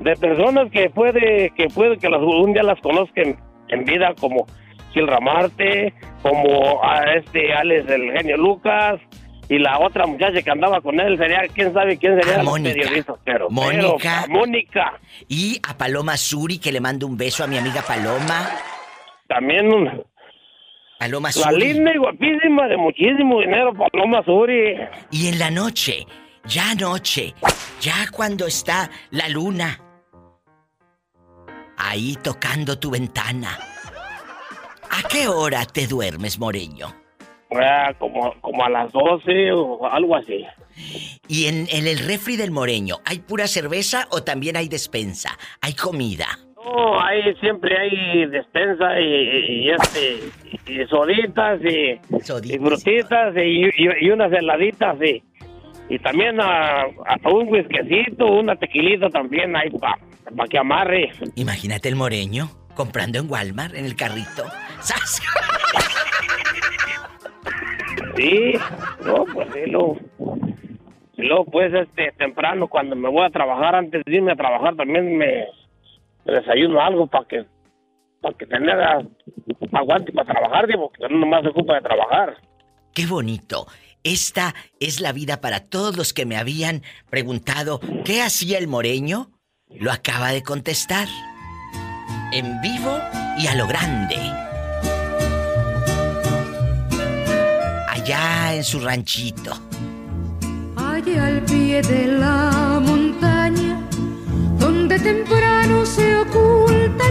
de personas que puede que puede que las, un día las conozca en, en vida como Gil Ramarte como a este Alex el genio Lucas y la otra muchacha que andaba con él sería quién sabe quién sería Ah, Mónica. periodista pero Mónica. pero, Mónica Y a Paloma Suri, que le mando un beso a mi amiga Paloma. También un- Paloma La Suri. linda y guapísima de muchísimo dinero, Paloma Suri. Y en la noche, ya anoche, ya cuando está la luna ahí tocando tu ventana. ¿A qué hora te duermes, Moreño? Ah, como, como a las 12 o algo así. ¿Y en, en el refri del Moreño hay pura cerveza o también hay despensa? ¿Hay comida? No, ahí siempre hay despensa y, y este y soditas y, y frutitas y, unas heladitas y, y también a, a un whiskecito, una tequilita también ahí para que amarre. Imagínate el Moreño comprando en Walmart en el carrito. ¡Sas! Sí, no, pues sí, luego, y luego pues este temprano cuando me voy a trabajar, antes de irme a trabajar también me desayuno algo para que para que tener aguante para trabajar, digo, porque no nomás se ocupa de trabajar. ¡Qué bonito! Esta es la vida para todos los que me habían preguntado qué hacía el Moreño. Lo acaba de contestar. En vivo y a lo grande. Allá en su ranchito. Allá al pie de la montaña, donde temprano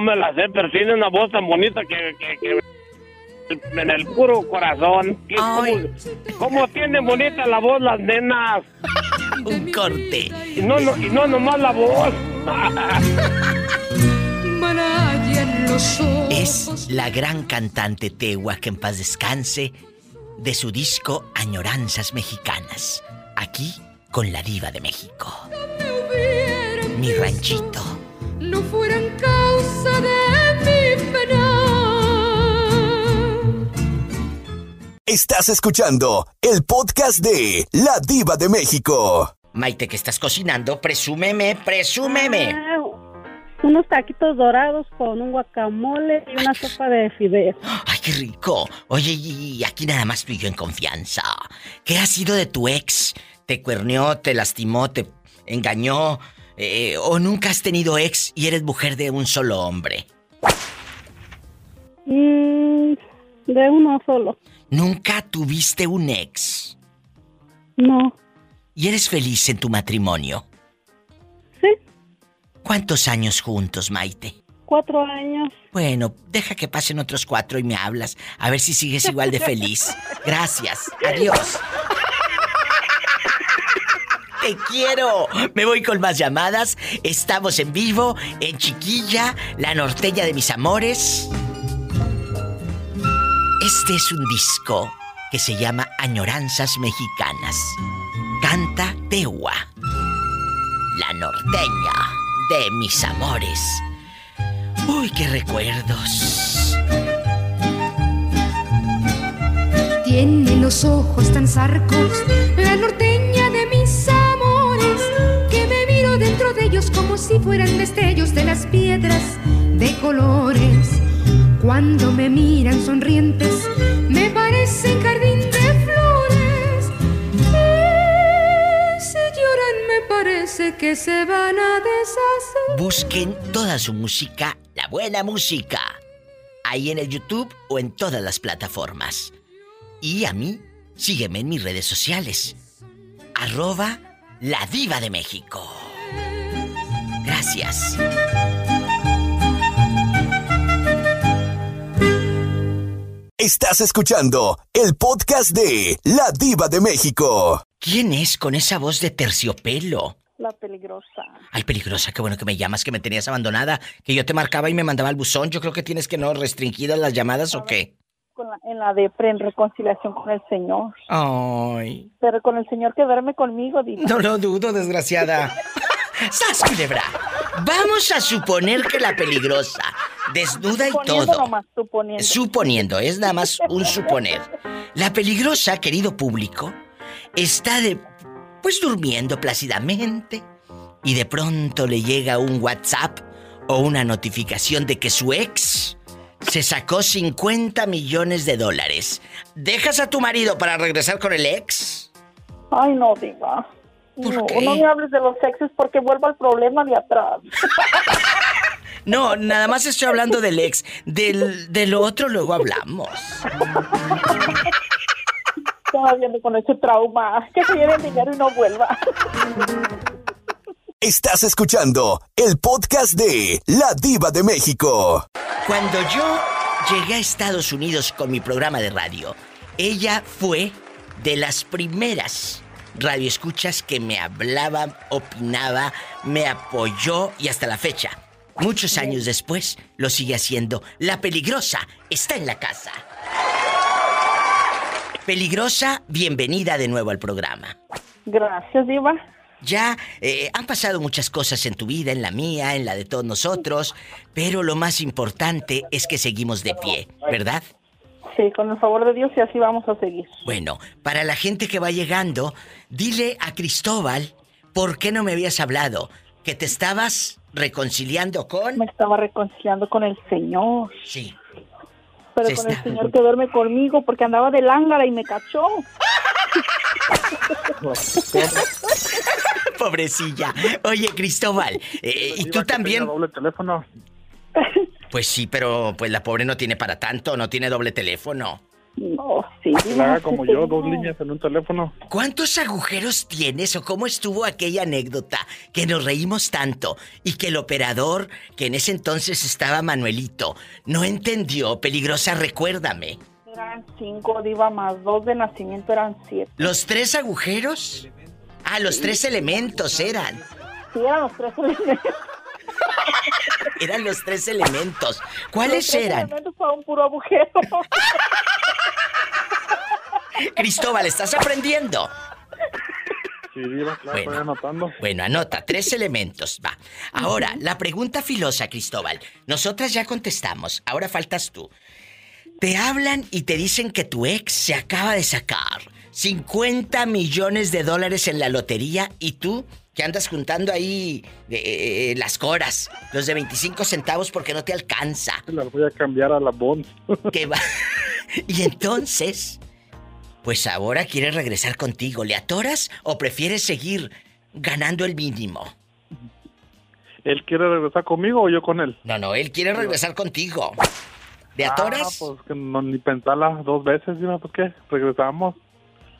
No me la sé, pero tiene una voz tan bonita que, que, que en el puro corazón. ¿Qué- ¿Cómo, cómo tienen bonita la voz las nenas? Un corte. Y no, no, y no nomás la voz. Marayan los ojos. Es la gran cantante Tegua que en paz descanse de su disco Añoranzas Mexicanas. Aquí con la diva de México. Mi ranchito. no fueran causa de mi pena. Estás escuchando el podcast de La Diva de México. Maite, que estás cocinando, presúmeme, presúmeme. Ah, unos taquitos dorados con un guacamole y una sopa de fideos. Ay, qué rico. Oye, y y aquí nada más tú y yo en confianza. ¿Qué ha sido de tu ex? ¿Te cuerneó, te lastimó, te engañó? Eh, ¿O nunca has tenido ex y eres mujer de un solo hombre? Mm, de uno solo. ¿Nunca tuviste un ex? No. ¿Y eres feliz en tu matrimonio? Sí. ¿Cuántos años juntos, Maite? Cuatro años. Bueno, deja que pasen otros cuatro y me hablas. A ver si sigues igual de feliz. Gracias. Adiós. Quiero. Me voy con más llamadas. Estamos en vivo en Chiquilla, la norteña de mis amores. Este es un disco que se llama Añoranzas Mexicanas. Canta Tewa, la norteña de mis amores. Uy, qué recuerdos. Tiene los ojos tan zarcos, la norteña si fueran destellos de las piedras de colores. Cuando me miran sonrientes, me parecen jardín de flores. Y si lloran, me parece que se van a deshacer. Busquen toda su música, la buena música, ahí en el YouTube o en todas las plataformas. Y a mí, sígueme en mis redes sociales. Arroba la diva de México. Gracias. Estás escuchando el podcast de La Diva de México. ¿Quién es con esa voz de terciopelo? La peligrosa. Ay, peligrosa, qué bueno que me llamas, que me tenías abandonada, que yo te marcaba y me mandaba al buzón. Yo creo que tienes que no restringidas las llamadas o qué. Con la- en la de pre en reconciliación con el Señor. Ay. Pero con el Señor que duerme conmigo, dice. No lo dudo, desgraciada. ¡Sas, culebra! Vamos a suponer que la peligrosa, desnuda y Suponiendo todo. nomás, suponiendo. Suponiendo, es nada más un suponer. La peligrosa, querido público, está de. pues durmiendo plácidamente. Y de pronto le llega un WhatsApp o una notificación de que su ex se sacó 50 millones de dólares. ¿Dejas a tu marido para regresar con el ex? Ay, no, diva. No, qué? no me hables de los sexos porque vuelvo al problema de atrás. No, nada más estoy hablando del ex. Del, de lo otro luego hablamos. Todavía ando con ese trauma. Que se lleve el dinero y no vuelva. Estás escuchando el podcast de La Diva de México. Cuando yo llegué a Estados Unidos con mi programa de radio, ella fue de las primeras radioescuchas que me hablaba, opinaba, me apoyó y hasta la fecha, muchos años después, lo sigue haciendo. La peligrosa está en la casa. Peligrosa, bienvenida de nuevo al programa. Gracias, diva. Ya eh, han pasado muchas cosas en tu vida, en la mía, en la de todos nosotros, pero lo más importante es que seguimos de pie, ¿verdad? Sí, con el favor de Dios y así vamos a seguir. Bueno, para la gente que va llegando, dile a Cristóbal, ¿por qué no me habías hablado? Que te estabas reconciliando con... Me estaba reconciliando con el Señor. Sí. Pero Se con está- el Señor que duerme conmigo porque andaba de lángara y me cachó. Pobrecilla. Oye, Cristóbal, eh, ¿y tú también? doble teléfono. Pues sí, pero pues la pobre no tiene para tanto, no tiene doble teléfono. No, sí. La haga como yo, dos líneas en un teléfono. ¿Cuántos agujeros tienes o cómo estuvo aquella anécdota que nos reímos tanto y que el operador, que en ese entonces estaba Manuelito, no entendió? Peligrosa, recuérdame. Eran cinco, diva, más dos de nacimiento eran siete. ¿Los tres agujeros? Ah, los tres elementos eran. Sí, eran los tres elementos. Eran los tres elementos. ¿Cuáles Los tres eran? elementos fue un puro agujero. Cristóbal, ¿estás aprendiendo? Sí, diva, claro, estoy anotando. Bueno, anota, tres elementos, va. Ahora, la pregunta filosa, Cristóbal. Nosotras ya contestamos, ahora faltas tú. Te hablan y te dicen que tu ex se acaba de sacar 50 millones de dólares en la lotería y tú que andas juntando ahí eh, eh, las coras, los de 25 centavos porque no te alcanza. Las voy a cambiar a la Bond. Que va. Y entonces, pues ahora quiere regresar contigo. ¿Le atoras o prefieres seguir ganando el mínimo? ¿Él quiere regresar conmigo o yo con él? No, no, él quiere regresar contigo. ¿Le Ah, atoras? pues que no, ni pensarla dos veces, diva, ¿por qué? Regresamos.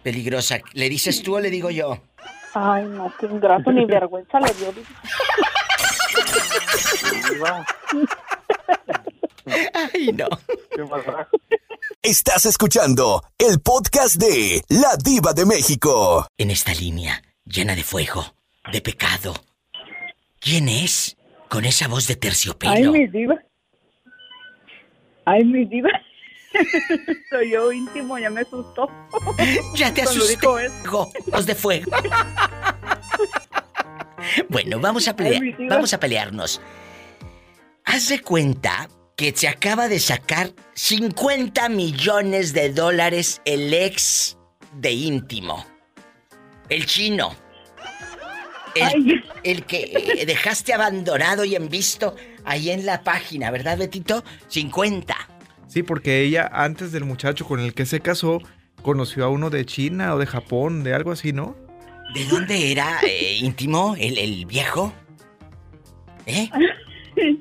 Peligrosa. ¿Le dices tú o le digo yo? Ay, no, qué ingrato, ni vergüenza le dio. Ay, no. ¿qué pasa? Estás escuchando el podcast de La Diva de México. En esta línea, llena de fuego, de pecado. ¿Quién es? Con esa voz de Ay, terciopelo. mi diva. Ay, mi diva. Soy yo íntimo, ya me asustó. Ya te. Fuego, voz de fuego. Bueno, vamos a pelear. Vamos a pelearnos. Haz de cuenta que se acaba de sacar 50 millones de dólares el ex de íntimo. El chino. El, el, que dejaste abandonado y en visto ahí en la página, ¿verdad, Betito? 50. Sí, porque ella, antes del muchacho con el que se casó, conoció a uno de China o de Japón, de algo así, ¿no? ¿De dónde era eh, íntimo el, el viejo? ¿Eh?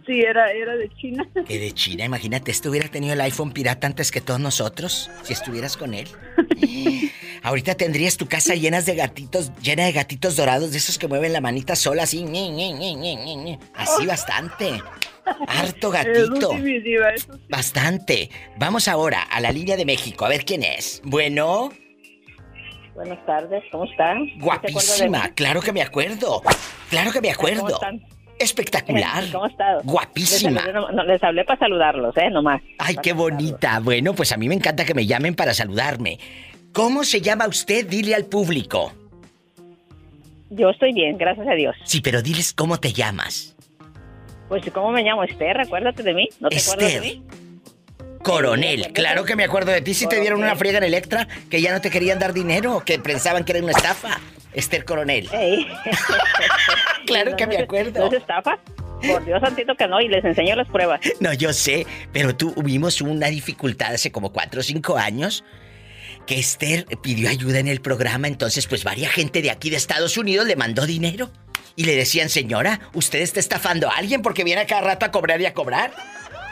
Sí, era, era de China. Que de China, imagínate, este hubiera tenido el iPhone pirata antes que todos nosotros, si estuvieras con él. Ahorita tendrías tu casa llenas de gatitos, llena de gatitos dorados, de esos que mueven la manita sola, así, así bastante. Harto gatito. Bastante. Vamos ahora a la línea de México, a ver quién es. Bueno. Buenas tardes, ¿cómo están? Guapísima, claro que me acuerdo. Claro que me acuerdo. ¿Cómo están? Espectacular. ¿Cómo estás? Guapísima. Les hablé, para saludarlos, ¿eh? Nomás. Ay, qué bonita. Bueno, pues a mí me encanta que me llamen para saludarme. ¿Cómo se llama usted? Dile al público. Yo estoy bien, gracias a Dios. Sí, pero diles cómo te llamas. Pues, ¿cómo me llamo? Esther, acuérdate de mí. ¿No te acuerdas de mí? Coronel, claro que me acuerdo de ti. Si te dieron una friega en Electra, que ya no te querían dar dinero, que pensaban que era una estafa. Esther Coronel. claro que me acuerdo. ¿No es estafa? Por Dios santito que no, y les enseño las pruebas. No, yo sé, pero tuvimos una dificultad hace como cuatro o cinco años que Esther pidió ayuda en el programa, entonces pues varia gente de aquí de Estados Unidos le mandó dinero y le decían, señora, usted está estafando a alguien porque viene a cada rato a cobrar y a cobrar.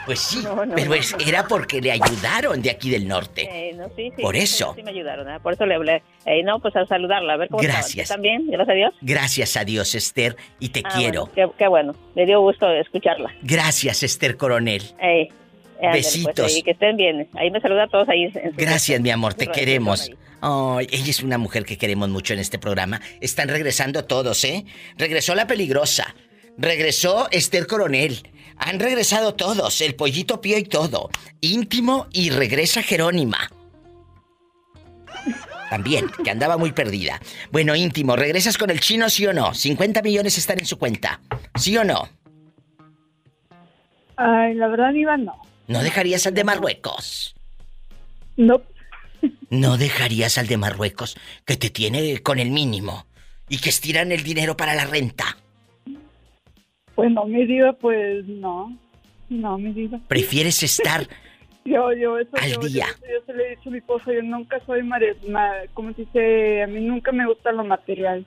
Pues sí, pero era porque le ayudaron de aquí del norte. Eh, por eso. Sí, me ayudaron, ¿eh? por eso le hablé. Eh, no, pues a saludarla, a ver cómo Gracias. ¿También? Gracias a Dios. Gracias a Dios, Esther, y te Ah, quiero. bueno, qué, qué bueno, me dio gusto escucharla. Gracias, Esther Coronel. Ándale, Besitos. Pues, ahí, que estén bien. Ahí me saluda a todos ahí. Gracias, mi amor, te queremos. Ay, ella es una mujer que queremos mucho en este programa. Están regresando todos, ¿eh? Regresó la peligrosa. Regresó Esther Coronel. Han regresado todos, el pollito pío y todo. Íntimo y regresa Jerónima. También, que andaba muy perdida. Bueno, íntimo, ¿regresas con el chino, sí o no? 50 millones están en su cuenta. ¿Sí o no? Ay, la verdad, Iván, no. ¿No dejarías al de Marruecos? No. ¿No dejarías al de Marruecos que te tiene con el mínimo y que estiran el dinero para la renta? Pues no, mi diva, pues no. No, mi diva. ¿Prefieres estar Yo, yo, eso, Al yo, día. Yo, yo se le he dicho a mi esposo, yo nunca soy, ¿cómo se dice? A mí nunca me gusta lo material.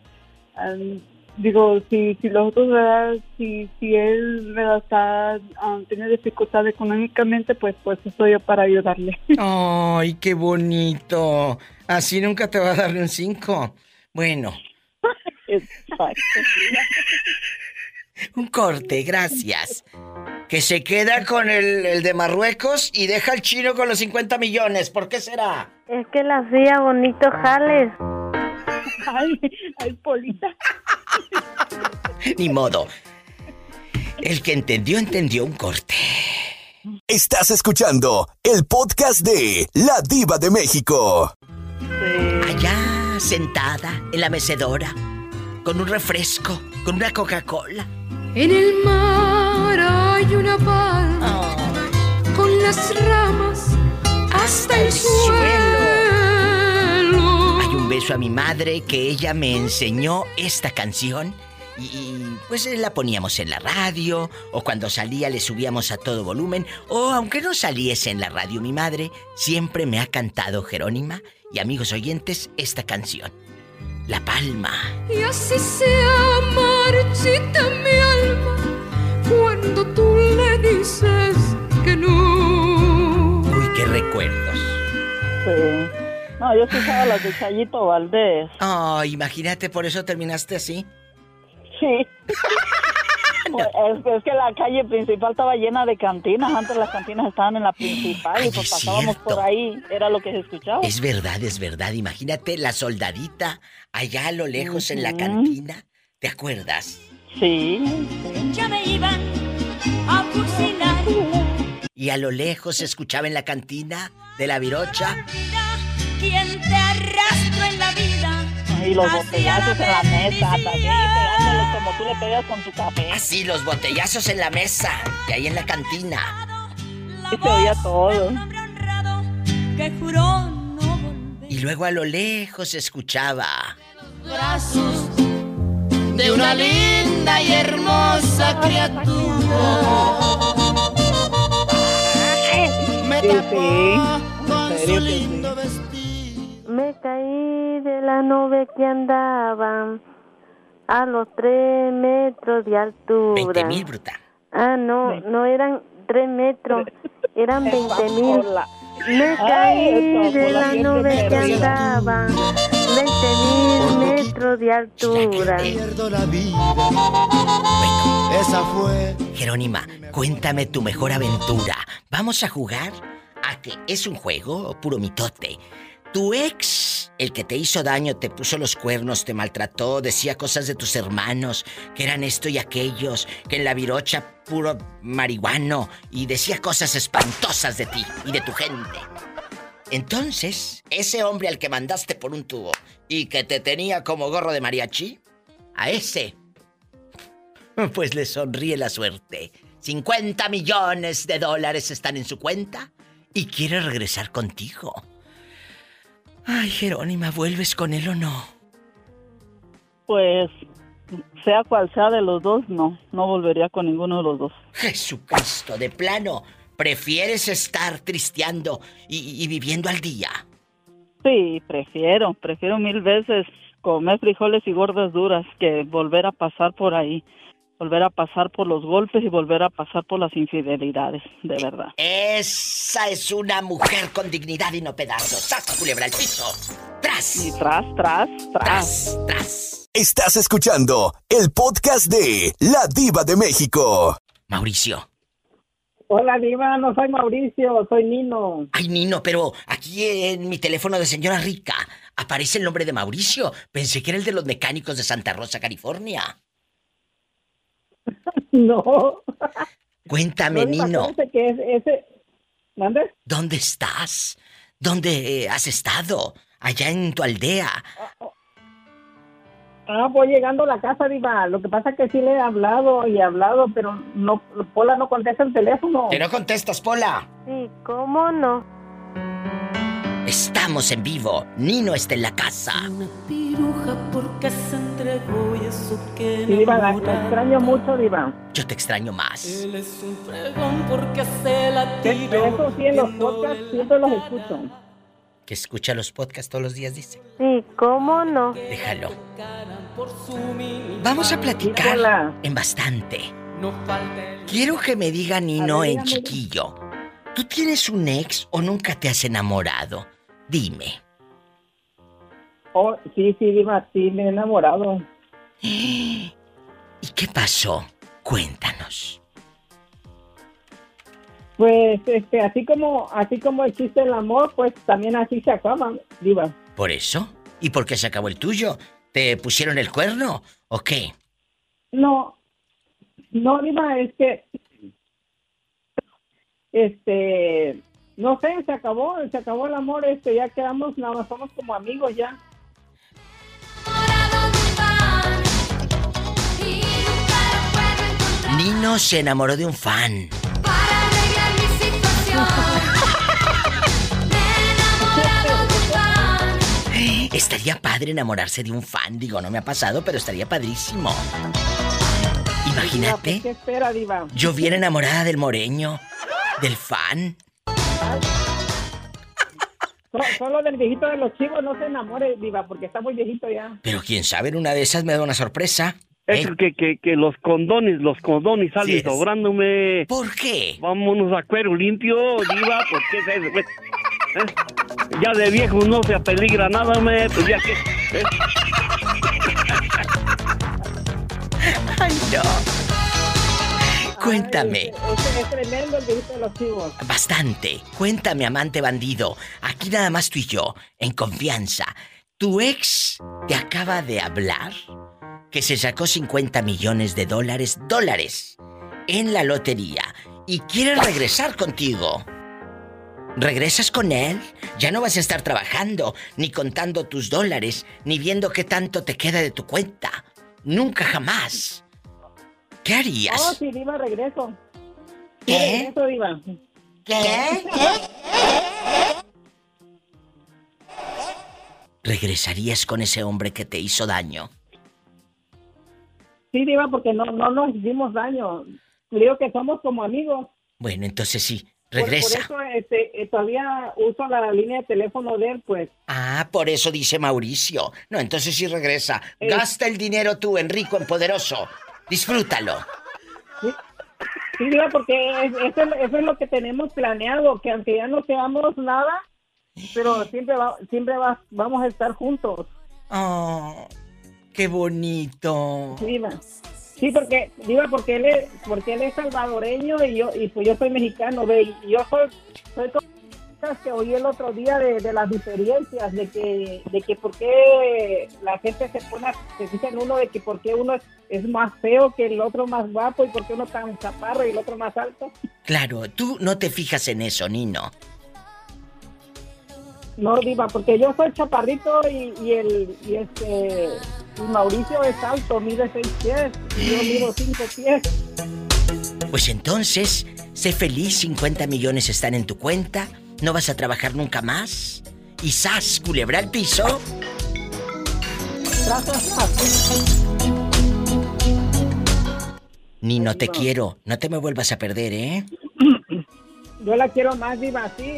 Digo, si, si los otros, ¿verdad? Si, si él, ¿verdad? Está, am, tiene dificultad económicamente, pues, pues estoy yo para ayudarle. ¡Ay, qué bonito! Así nunca te va a darle un 5. Bueno, un corte, gracias. Que se queda con el, el de Marruecos y deja al chino con los 50 millones. ¿Por qué será? Es que la hacía bonito jales. Ay, ay, Polita. Ni modo. El que entendió, entendió un corte. Estás escuchando el podcast de La Diva de México. Allá, sentada en la mecedora, con un refresco, con una Coca-Cola. En el mar hay una palma con las ramas hasta el suelo. Beso a mi madre que ella me enseñó esta canción y, y, pues la poníamos en la radio o cuando salía le subíamos a todo volumen o aunque no saliese en la radio mi madre siempre me ha cantado Jerónima y amigos oyentes esta canción. La Palma. Y así se marchita mi alma cuando tú le dices que no. Uy, qué recuerdos. Sí. No, yo escuchaba las de Chayito Valdés. Oh, imagínate, por eso terminaste así. Sí. Pues, es, es que la calle principal estaba llena de cantinas. Antes las cantinas estaban en la principal y pues es pasábamos cierto. por ahí. Era lo que se escuchaba. Es verdad, es verdad. Imagínate la soldadita allá a lo lejos en la cantina. ¿Te acuerdas? Sí. Ya me iban a fusilar. Y a lo lejos se escuchaba en la cantina de la virocha. Quien te arrastro en la vida. Y los botellazos en la mesa, también pegándolos como tú le pegas con tu café. Así, los botellazos en la mesa y ahí en la cantina. Y se oía todo. Que juró no Y luego a lo lejos se escuchaba. brazos de una linda y hermosa criatura. Me tapó con su lindo Me caí de la nube que andaba a los tres metros de altura. 20 mil, bruta. Ah, no, no eran tres metros, eran veinte mil. Me caí de la nube que andaba, veinte mil metros de altura. Esa fue. Jerónima, cuéntame tu mejor aventura. ¿Vamos a jugar? ¿A que es un juego o puro mitote? Tu ex, el que te hizo daño, te puso los cuernos, te maltrató, decía cosas de tus hermanos, que eran esto y aquellos, que en la virocha puro marihuano, y decía cosas espantosas de ti y de tu gente. Entonces, ese hombre al que mandaste por un tubo y que te tenía como gorro de mariachi, a ese, pues le sonríe la suerte. 50 millones de dólares están en su cuenta y quiere regresar contigo. Ay, Jerónima, ¿vuelves con él o no? Pues, sea cual sea de los dos, no. No volvería con ninguno de los dos. Jesucristo, de plano, ¿prefieres estar tristeando y, y viviendo al día? Sí, prefiero. Prefiero mil veces comer frijoles y gordas duras que volver a pasar por ahí. Volver a pasar por los golpes y volver a pasar por las infidelidades, de verdad. Esa es una mujer con dignidad y no pedazos. ¡Saca, culebra al piso! ¡Tras! Y tras, tras, tras. tras. Estás escuchando el podcast de La Diva de México. Mauricio. Hola, Diva, no soy Mauricio, soy Nino. Ay, Nino, pero aquí en mi teléfono de señora rica aparece el nombre de Mauricio. Pensé que era el de los mecánicos de Santa Rosa, California. No. Cuéntame, No, Nino. acuérdate que es ese... ¿Mande? ¿Dónde estás? ¿Dónde eh, has estado? Allá en tu aldea. Ah, voy llegando a la casa, Diva. Lo que pasa es que sí le he hablado y he hablado, pero no, Pola no contesta el teléfono. ¿Que no contestas, Pola? Sí, ¿cómo no? Estamos en vivo. Nino está en la casa. Piruja porque se entregó y eso que Sí, Diva, la, la extraño mucho, Diva. Yo te extraño más. Él es un fregón porque se la de Eso sí, en los podcasts siempre los escucho. Que escucha los podcasts todos los días, dice. Sí, ¿cómo no? Déjalo. Vamos a platicar Hola. en bastante. No falta el Quiero que me diga Nino ver, en chiquillo. ¿Tú tienes un ex o nunca te has enamorado? Dime. Oh, sí, sí, Diva, sí, me he enamorado. ¿Y qué pasó? Cuéntanos. Pues, este, así como, así como existe el amor, pues también así se acaba, Diva. ¿Por eso? ¿Y por qué se acabó el tuyo? ¿Te pusieron el cuerno o qué? No, no, Diva, es que, este, no sé, se acabó, se acabó el amor, este, ya quedamos, nada más somos como amigos ya. Nino se enamoró de un fan. Estaría padre enamorarse de un fan. Digo, no me ha pasado, pero estaría padrísimo. Imagínate. ¿Qué espera, Diva? Yo bien enamorada del moreño, del fan. So- Solo del viejito de los chivos no se enamore, Diva, porque está muy viejito ya. Pero quién sabe, en una de esas me da una sorpresa. Es que, que, que los condones, los condones salen Sí sobrándome. ¿Por qué? Vámonos a cuero limpio, diva, ¿por qué es eso? ¿Eh? Ya de viejo no se apeligra nada, me, pues ya que... ¿eh? Ay, no. Cuéntame. Es, es tremendo el viejito de los chivos. Bastante. Cuéntame, amante bandido. Aquí nada más tú y yo, en confianza. ¿Tu ex te acaba de hablar que se sacó 50 millones de dólares, dólares, en la lotería y quiere regresar contigo? ¿Regresas con él? Ya no vas a estar trabajando, ni contando tus dólares, ni viendo qué tanto te queda de tu cuenta. Nunca jamás. ¿Qué harías? Oh, sí, Diva, regreso. ¿Eh? regreso, Diva. ¿Qué? ¿Regresarías con ese hombre que te hizo daño? Sí, Diva, porque no, no nos hicimos daño. Digo que somos como amigos. Bueno, entonces sí, regresa. Por, eso este, eh, todavía uso la línea de teléfono de él, pues. Ah, por eso dice Mauricio. No, entonces sí regresa. Eh. Gasta el dinero tú, en rico, en poderoso. Disfrútalo. Sí, Diva, porque es- eso, eso es lo que tenemos planeado, que aunque ya no seamos nada, pero siempre va, siempre va- vamos a estar juntos. Oh, qué bonito. Sí, Diva. Sí, porque, Diva, porque él es, porque él es salvadoreño y yo, y pues yo soy mexicano, ve, y yo soy, soy como cosas que oí el otro día de, de las diferencias, de que, de que por qué la gente se pone, se fija en uno de que por qué uno es, es más feo que el otro más guapo y por qué uno tan chaparro y el otro más alto. Claro, tú no te fijas en eso, Nino. No, Diva, porque yo soy chaparrito y, y el, y este, y Mauricio es alto, mide seis pies, y yo mido cinco pies. Pues entonces, sé feliz, 50 millones están en tu cuenta, no vas a trabajar nunca más. Y sas, culebra al piso. Gracias. Nino, te quiero. No te me vuelvas a perder, ¿eh? Yo la quiero más, Diva, sí.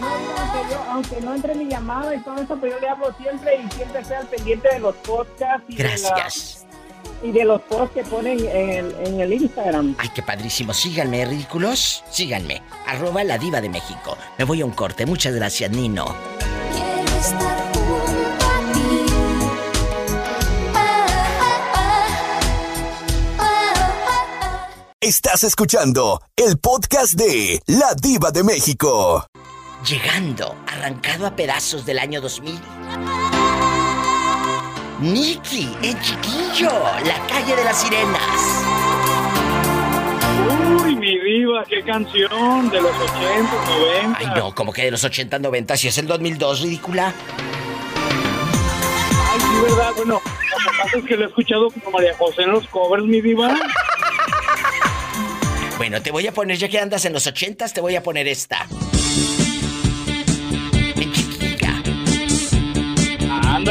No, aunque, yo, aunque no entre mi llamada y todo eso, pero yo le hablo siempre y siempre estoy al pendiente de los podcasts y, Gracias. Y de los posts que ponen en el, en el Instagram. Ay, qué padrísimo. Síganme, ridículos. Síganme. Arroba la diva de México. Me voy a un corte. Muchas gracias, Nino. Quiero estar junto a ti. Estás escuchando el podcast de La Diva de México. Llegando, arrancado a pedazos del año 2000. Nicky, el chiquillo, la calle de las sirenas. Uy, mi diva, qué canción de los 80, 90. Ay, no, como que de los 80, 90, si es el 2002, ridícula. Ay, sí, verdad. Bueno, lo que pasa es que lo he escuchado como María José en los covers, mi diva. Bueno, te voy a poner, ya que andas en los 80, te voy a poner esta.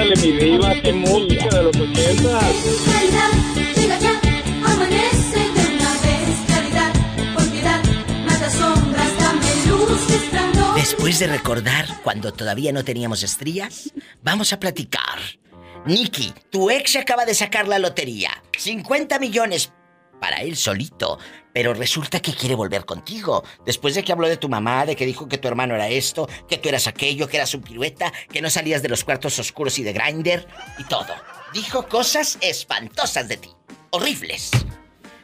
Mi qué música de los 80. Claridad, llega ya, amanece de una vez. Claridad, por piedad, mata sombras, dame luz, resplandor. Después de recordar cuando todavía no teníamos estrías, vamos a platicar. Nicky, tu ex acaba de sacar la lotería. 50 millones para él solito. Pero resulta que quiere volver contigo. Después de que habló de tu mamá, de que dijo que tu hermano era esto, que tú eras aquello, que eras un pirueta, que no salías de los cuartos oscuros y de Grinder y todo. Dijo cosas espantosas de ti. Horribles.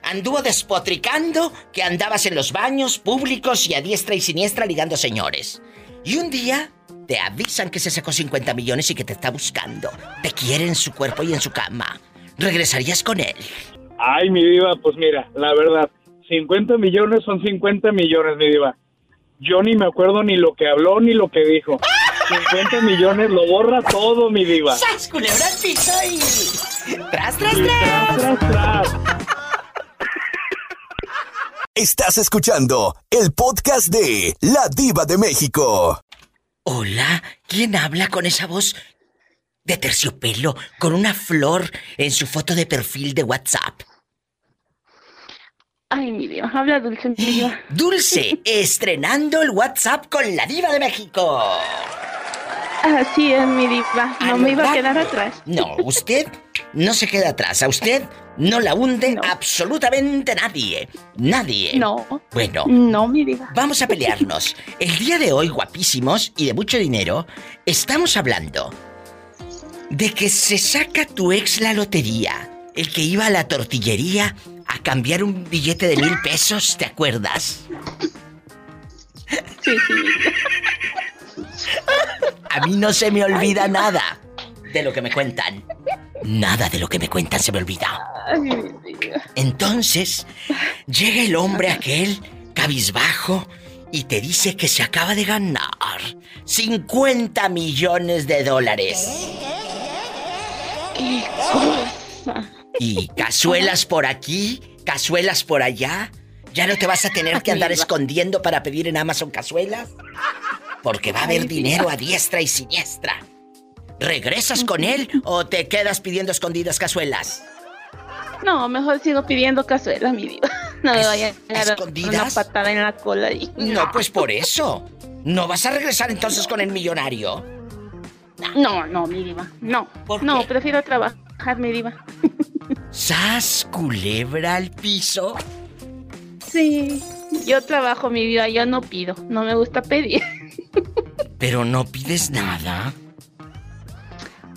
Anduvo despotricando que andabas en los baños públicos y a diestra y siniestra ligando señores. Y un día te avisan que se sacó 50 millones y que te está buscando. Te quiere en su cuerpo y en su cama. ¿Regresarías con él? Ay, mi diva, pues mira, la verdad, 50 millones son 50 millones, mi diva. Yo ni me acuerdo ni lo que habló ni lo que dijo. 50 millones lo borra todo, mi diva. ¡Sas, culebra piso y... ¡Tras, tras, Y tras! tras, tras, tras. Estás escuchando el podcast de La Diva de México. Hola, ¿quién habla con esa voz de terciopelo con una flor en su foto de perfil de WhatsApp? Ay, mi Dios, habla Dulce, mi Dios. Dulce, estrenando el WhatsApp con la diva de México. Así es, mi diva. No me iba a quedar atrás. No, usted no se queda atrás. A usted no la hunde absolutamente nadie. Nadie. No. Bueno. No, mi diva. Vamos a pelearnos. El día de hoy, guapísimos y de mucho dinero, estamos hablando de que se saca tu ex la lotería. El que iba a la tortillería a cambiar un billete de mil pesos, ¿te acuerdas? Sí, sí. A mí no se me olvida nada de lo que me cuentan. Nada de lo que me cuentan se me olvida. Entonces, llega el hombre aquel, cabizbajo, y te dice que se acaba de ganar 50 millones de dólares. Qué cosa. Y cazuelas por aquí, cazuelas por allá, ¿Ya no te vas a tener que andar escondiendo para pedir en Amazon cazuelas? Porque va a haber dinero a diestra y siniestra. ¿Regresas con él o te quedas pidiendo escondidas cazuelas? No, mejor sigo pidiendo cazuela, mi diva. No me vaya a dar una patada en la cola ahí. No, pues por eso. ¿No vas a regresar entonces con el millonario? No, no, mi diva. No. no, prefiero trabajar, mi diva. ¿Sas culebra al piso? Sí. Yo trabajo, mi vida, yo no pido. No me gusta pedir. ¿Pero no pides nada?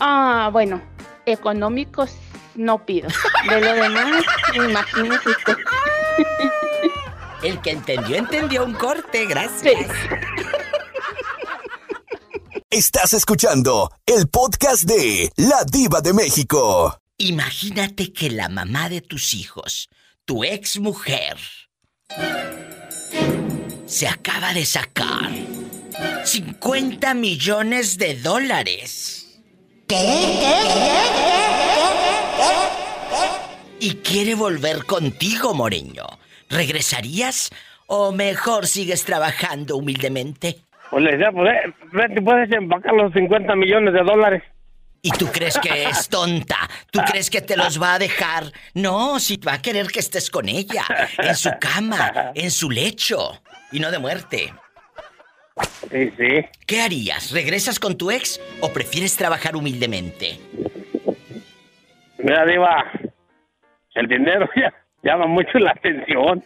Ah, bueno. Económicos no pido. De lo demás, imagínese usted. El que entendió, entendió un corte, gracias. Estás escuchando el podcast de La Diva de México. Imagínate que la mamá de tus hijos, tu ex mujer, se acaba de sacar 50 millones de dólares. ¿Qué? ¿Qué? Y quiere volver contigo, Moreño. ¿Regresarías o mejor sigues trabajando humildemente? Pues le decía, pues, eh, puedes empacar los 50 millones de dólares. ¿Y tú crees que es tonta? ¿Tú crees que te los va a dejar? No, si va a querer que estés con ella, en su cama, en su lecho, y no de muerte. Sí, sí. ¿Qué harías? ¿Regresas con tu ex o prefieres trabajar humildemente? Mira, Diva, el dinero ya llama mucho la atención.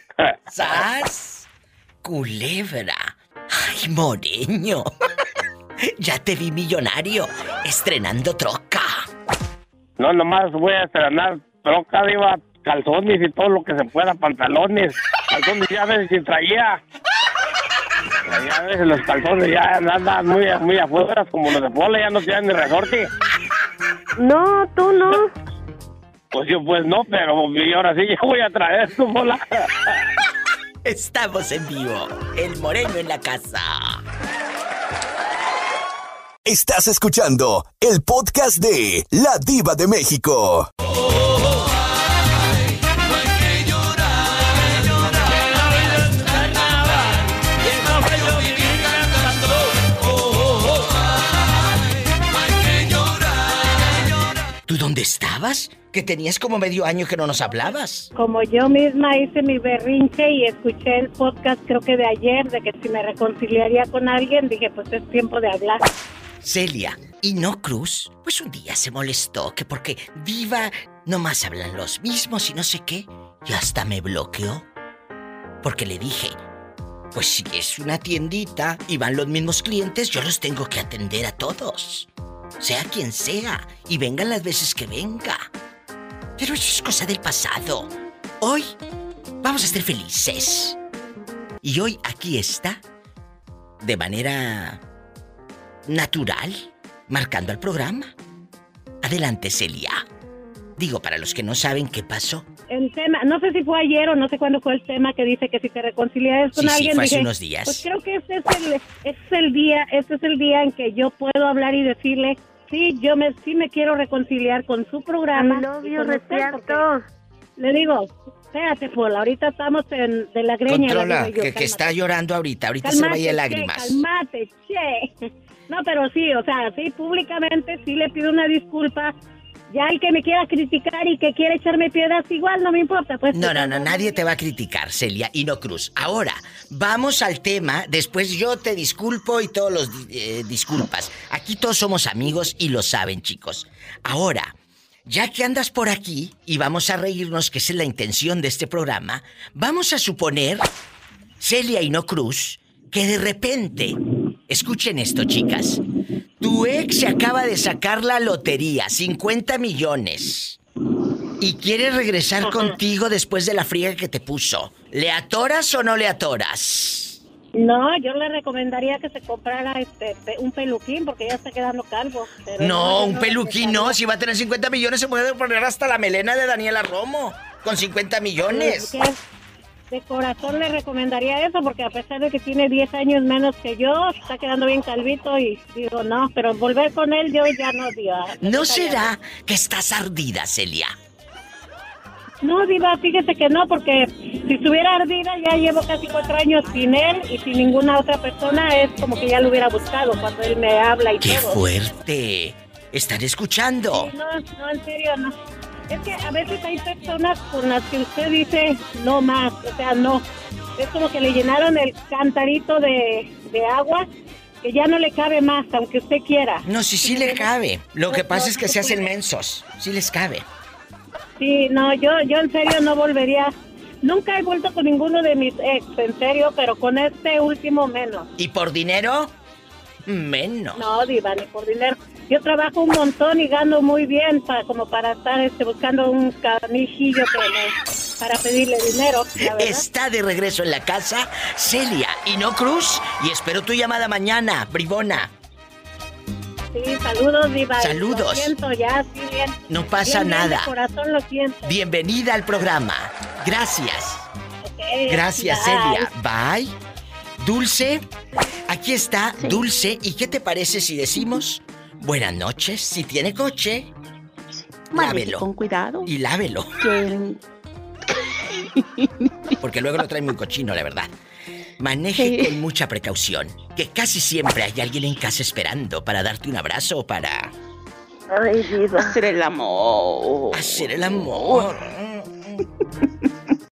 ¿Sas? Culebra. Ay, Moreño. Ya te vi millonario, estrenando troca. No, nomás voy a estrenar troca, diva, calzones y todo lo que se pueda, pantalones. Calzones ya ves si traía. Ya ves, los calzones ya andan muy, muy afuera, como los de pole, ya no tienen ni resorte. No, tú no. Pues yo pues no, pero ahora sí ya voy a traer tu bola. Estamos en vivo. El Moreno en la casa. Estás escuchando el podcast de La Diva de México. ¿Tú dónde estabas? Que tenías como medio año que no nos hablabas. Como yo misma hice mi berrinche y escuché el podcast creo que de ayer de que si me reconciliaría con alguien, dije pues es tiempo de hablar. Celia. Y no Cruz, pues un día se molestó que porque Diva nomás hablan los mismos y no sé qué, y hasta me bloqueó. Porque le dije, pues si es una tiendita y van los mismos clientes, yo los tengo que atender a todos. Sea quien sea, y vengan las veces que venga. Pero eso es cosa del pasado. Hoy vamos a ser felices. Y hoy aquí está, de manera natural, marcando el programa. Adelante, Celia. Digo, para los que no saben qué pasó. El tema, no sé si fue ayer o no sé cuándo fue el tema que dice que si te reconcilias con Sí, sí, alguien. fue hace dije, unos días. Pues creo que este es el, este es el día, este es el día en que yo puedo hablar y decirle, sí, yo me, sí me quiero reconciliar con su programa. Retiarto. porque Le digo, espérate, Pola, ahorita estamos en, de la greña. Controla, yo, que, está llorando ahorita. Ahorita se va a ir de che, lágrimas. Calmate, che. No, pero sí, o sea, sí, públicamente sí le pido una disculpa. Ya el que me quiera criticar y que quiera echarme piedras, igual no me importa, pues. No, no, no, nadie te va a criticar, Celia y no Cruz. Ahora, vamos al tema. Después yo te disculpo y todos los eh, disculpas. Aquí todos somos amigos y lo saben, chicos. Ahora, ya que andas por aquí y vamos a reírnos, que esa es la intención de este programa, vamos a suponer, Celia y no Cruz, que de repente, escuchen esto, chicas. Tu ex se acaba de sacar la lotería, 50 millones. Y quiere regresar contigo después de la friega que te puso. ¿Le atoras o no le atoras? No, yo le recomendaría que se comprara este un peluquín porque ya está quedando calvo. pero No, un peluquín no. Si va a tener 50 millones, se puede poner hasta la melena de Daniela Romo. Con 50 millones. De corazón le recomendaría eso porque a pesar de que tiene 10 años menos que yo, está quedando bien calvito y digo, no, pero volver con él yo ya no, digo. ¿No será que estás ardida, Celia? No, Diva, fíjese que no, porque si estuviera ardida, ya llevo casi cuatro años sin él y sin ninguna otra persona, es como que ya lo hubiera buscado cuando él me habla y ¡Qué todo. fuerte! ¿Están escuchando? Sí, no, no, en serio, no. Es que a veces hay personas con las que usted dice no más, o sea, no. Es como que le llenaron el cantarito de, de agua que ya no le cabe más, aunque usted quiera. No, sí, sí le cabe. Lo que pasa es que se hacen mensos. Sí les cabe. Sí, no, yo, yo en serio no volvería. Nunca he vuelto con ninguno de mis ex, en serio, pero con este último menos. ¿Y por dinero? Menos. No, Diva, ni por dinero. Yo trabajo un montón y gano muy bien para, como para estar este, buscando un canijillo que me- para pedirle dinero. Está de regreso en la casa Celia y no Cruz. Y espero tu llamada mañana, bribona. Sí, saludos, Diva. Saludos. Lo siento, ya, sí, bien. No pasa Bien, bien, nada. De corazón lo siento. Bienvenida al programa. Gracias. Gracias, bye. Celia. Bye. Dulce, aquí está Dulce. ¿Y qué te parece si decimos buenas noches? Si tiene coche, Maneje lávelo. con cuidado. Y lávelo. Que- Porque luego lo trae muy cochino, la verdad. Maneje Sí. con mucha precaución. Que casi siempre hay alguien en casa esperando para darte un abrazo o para Ay. Hacer el amor. hacer el amor.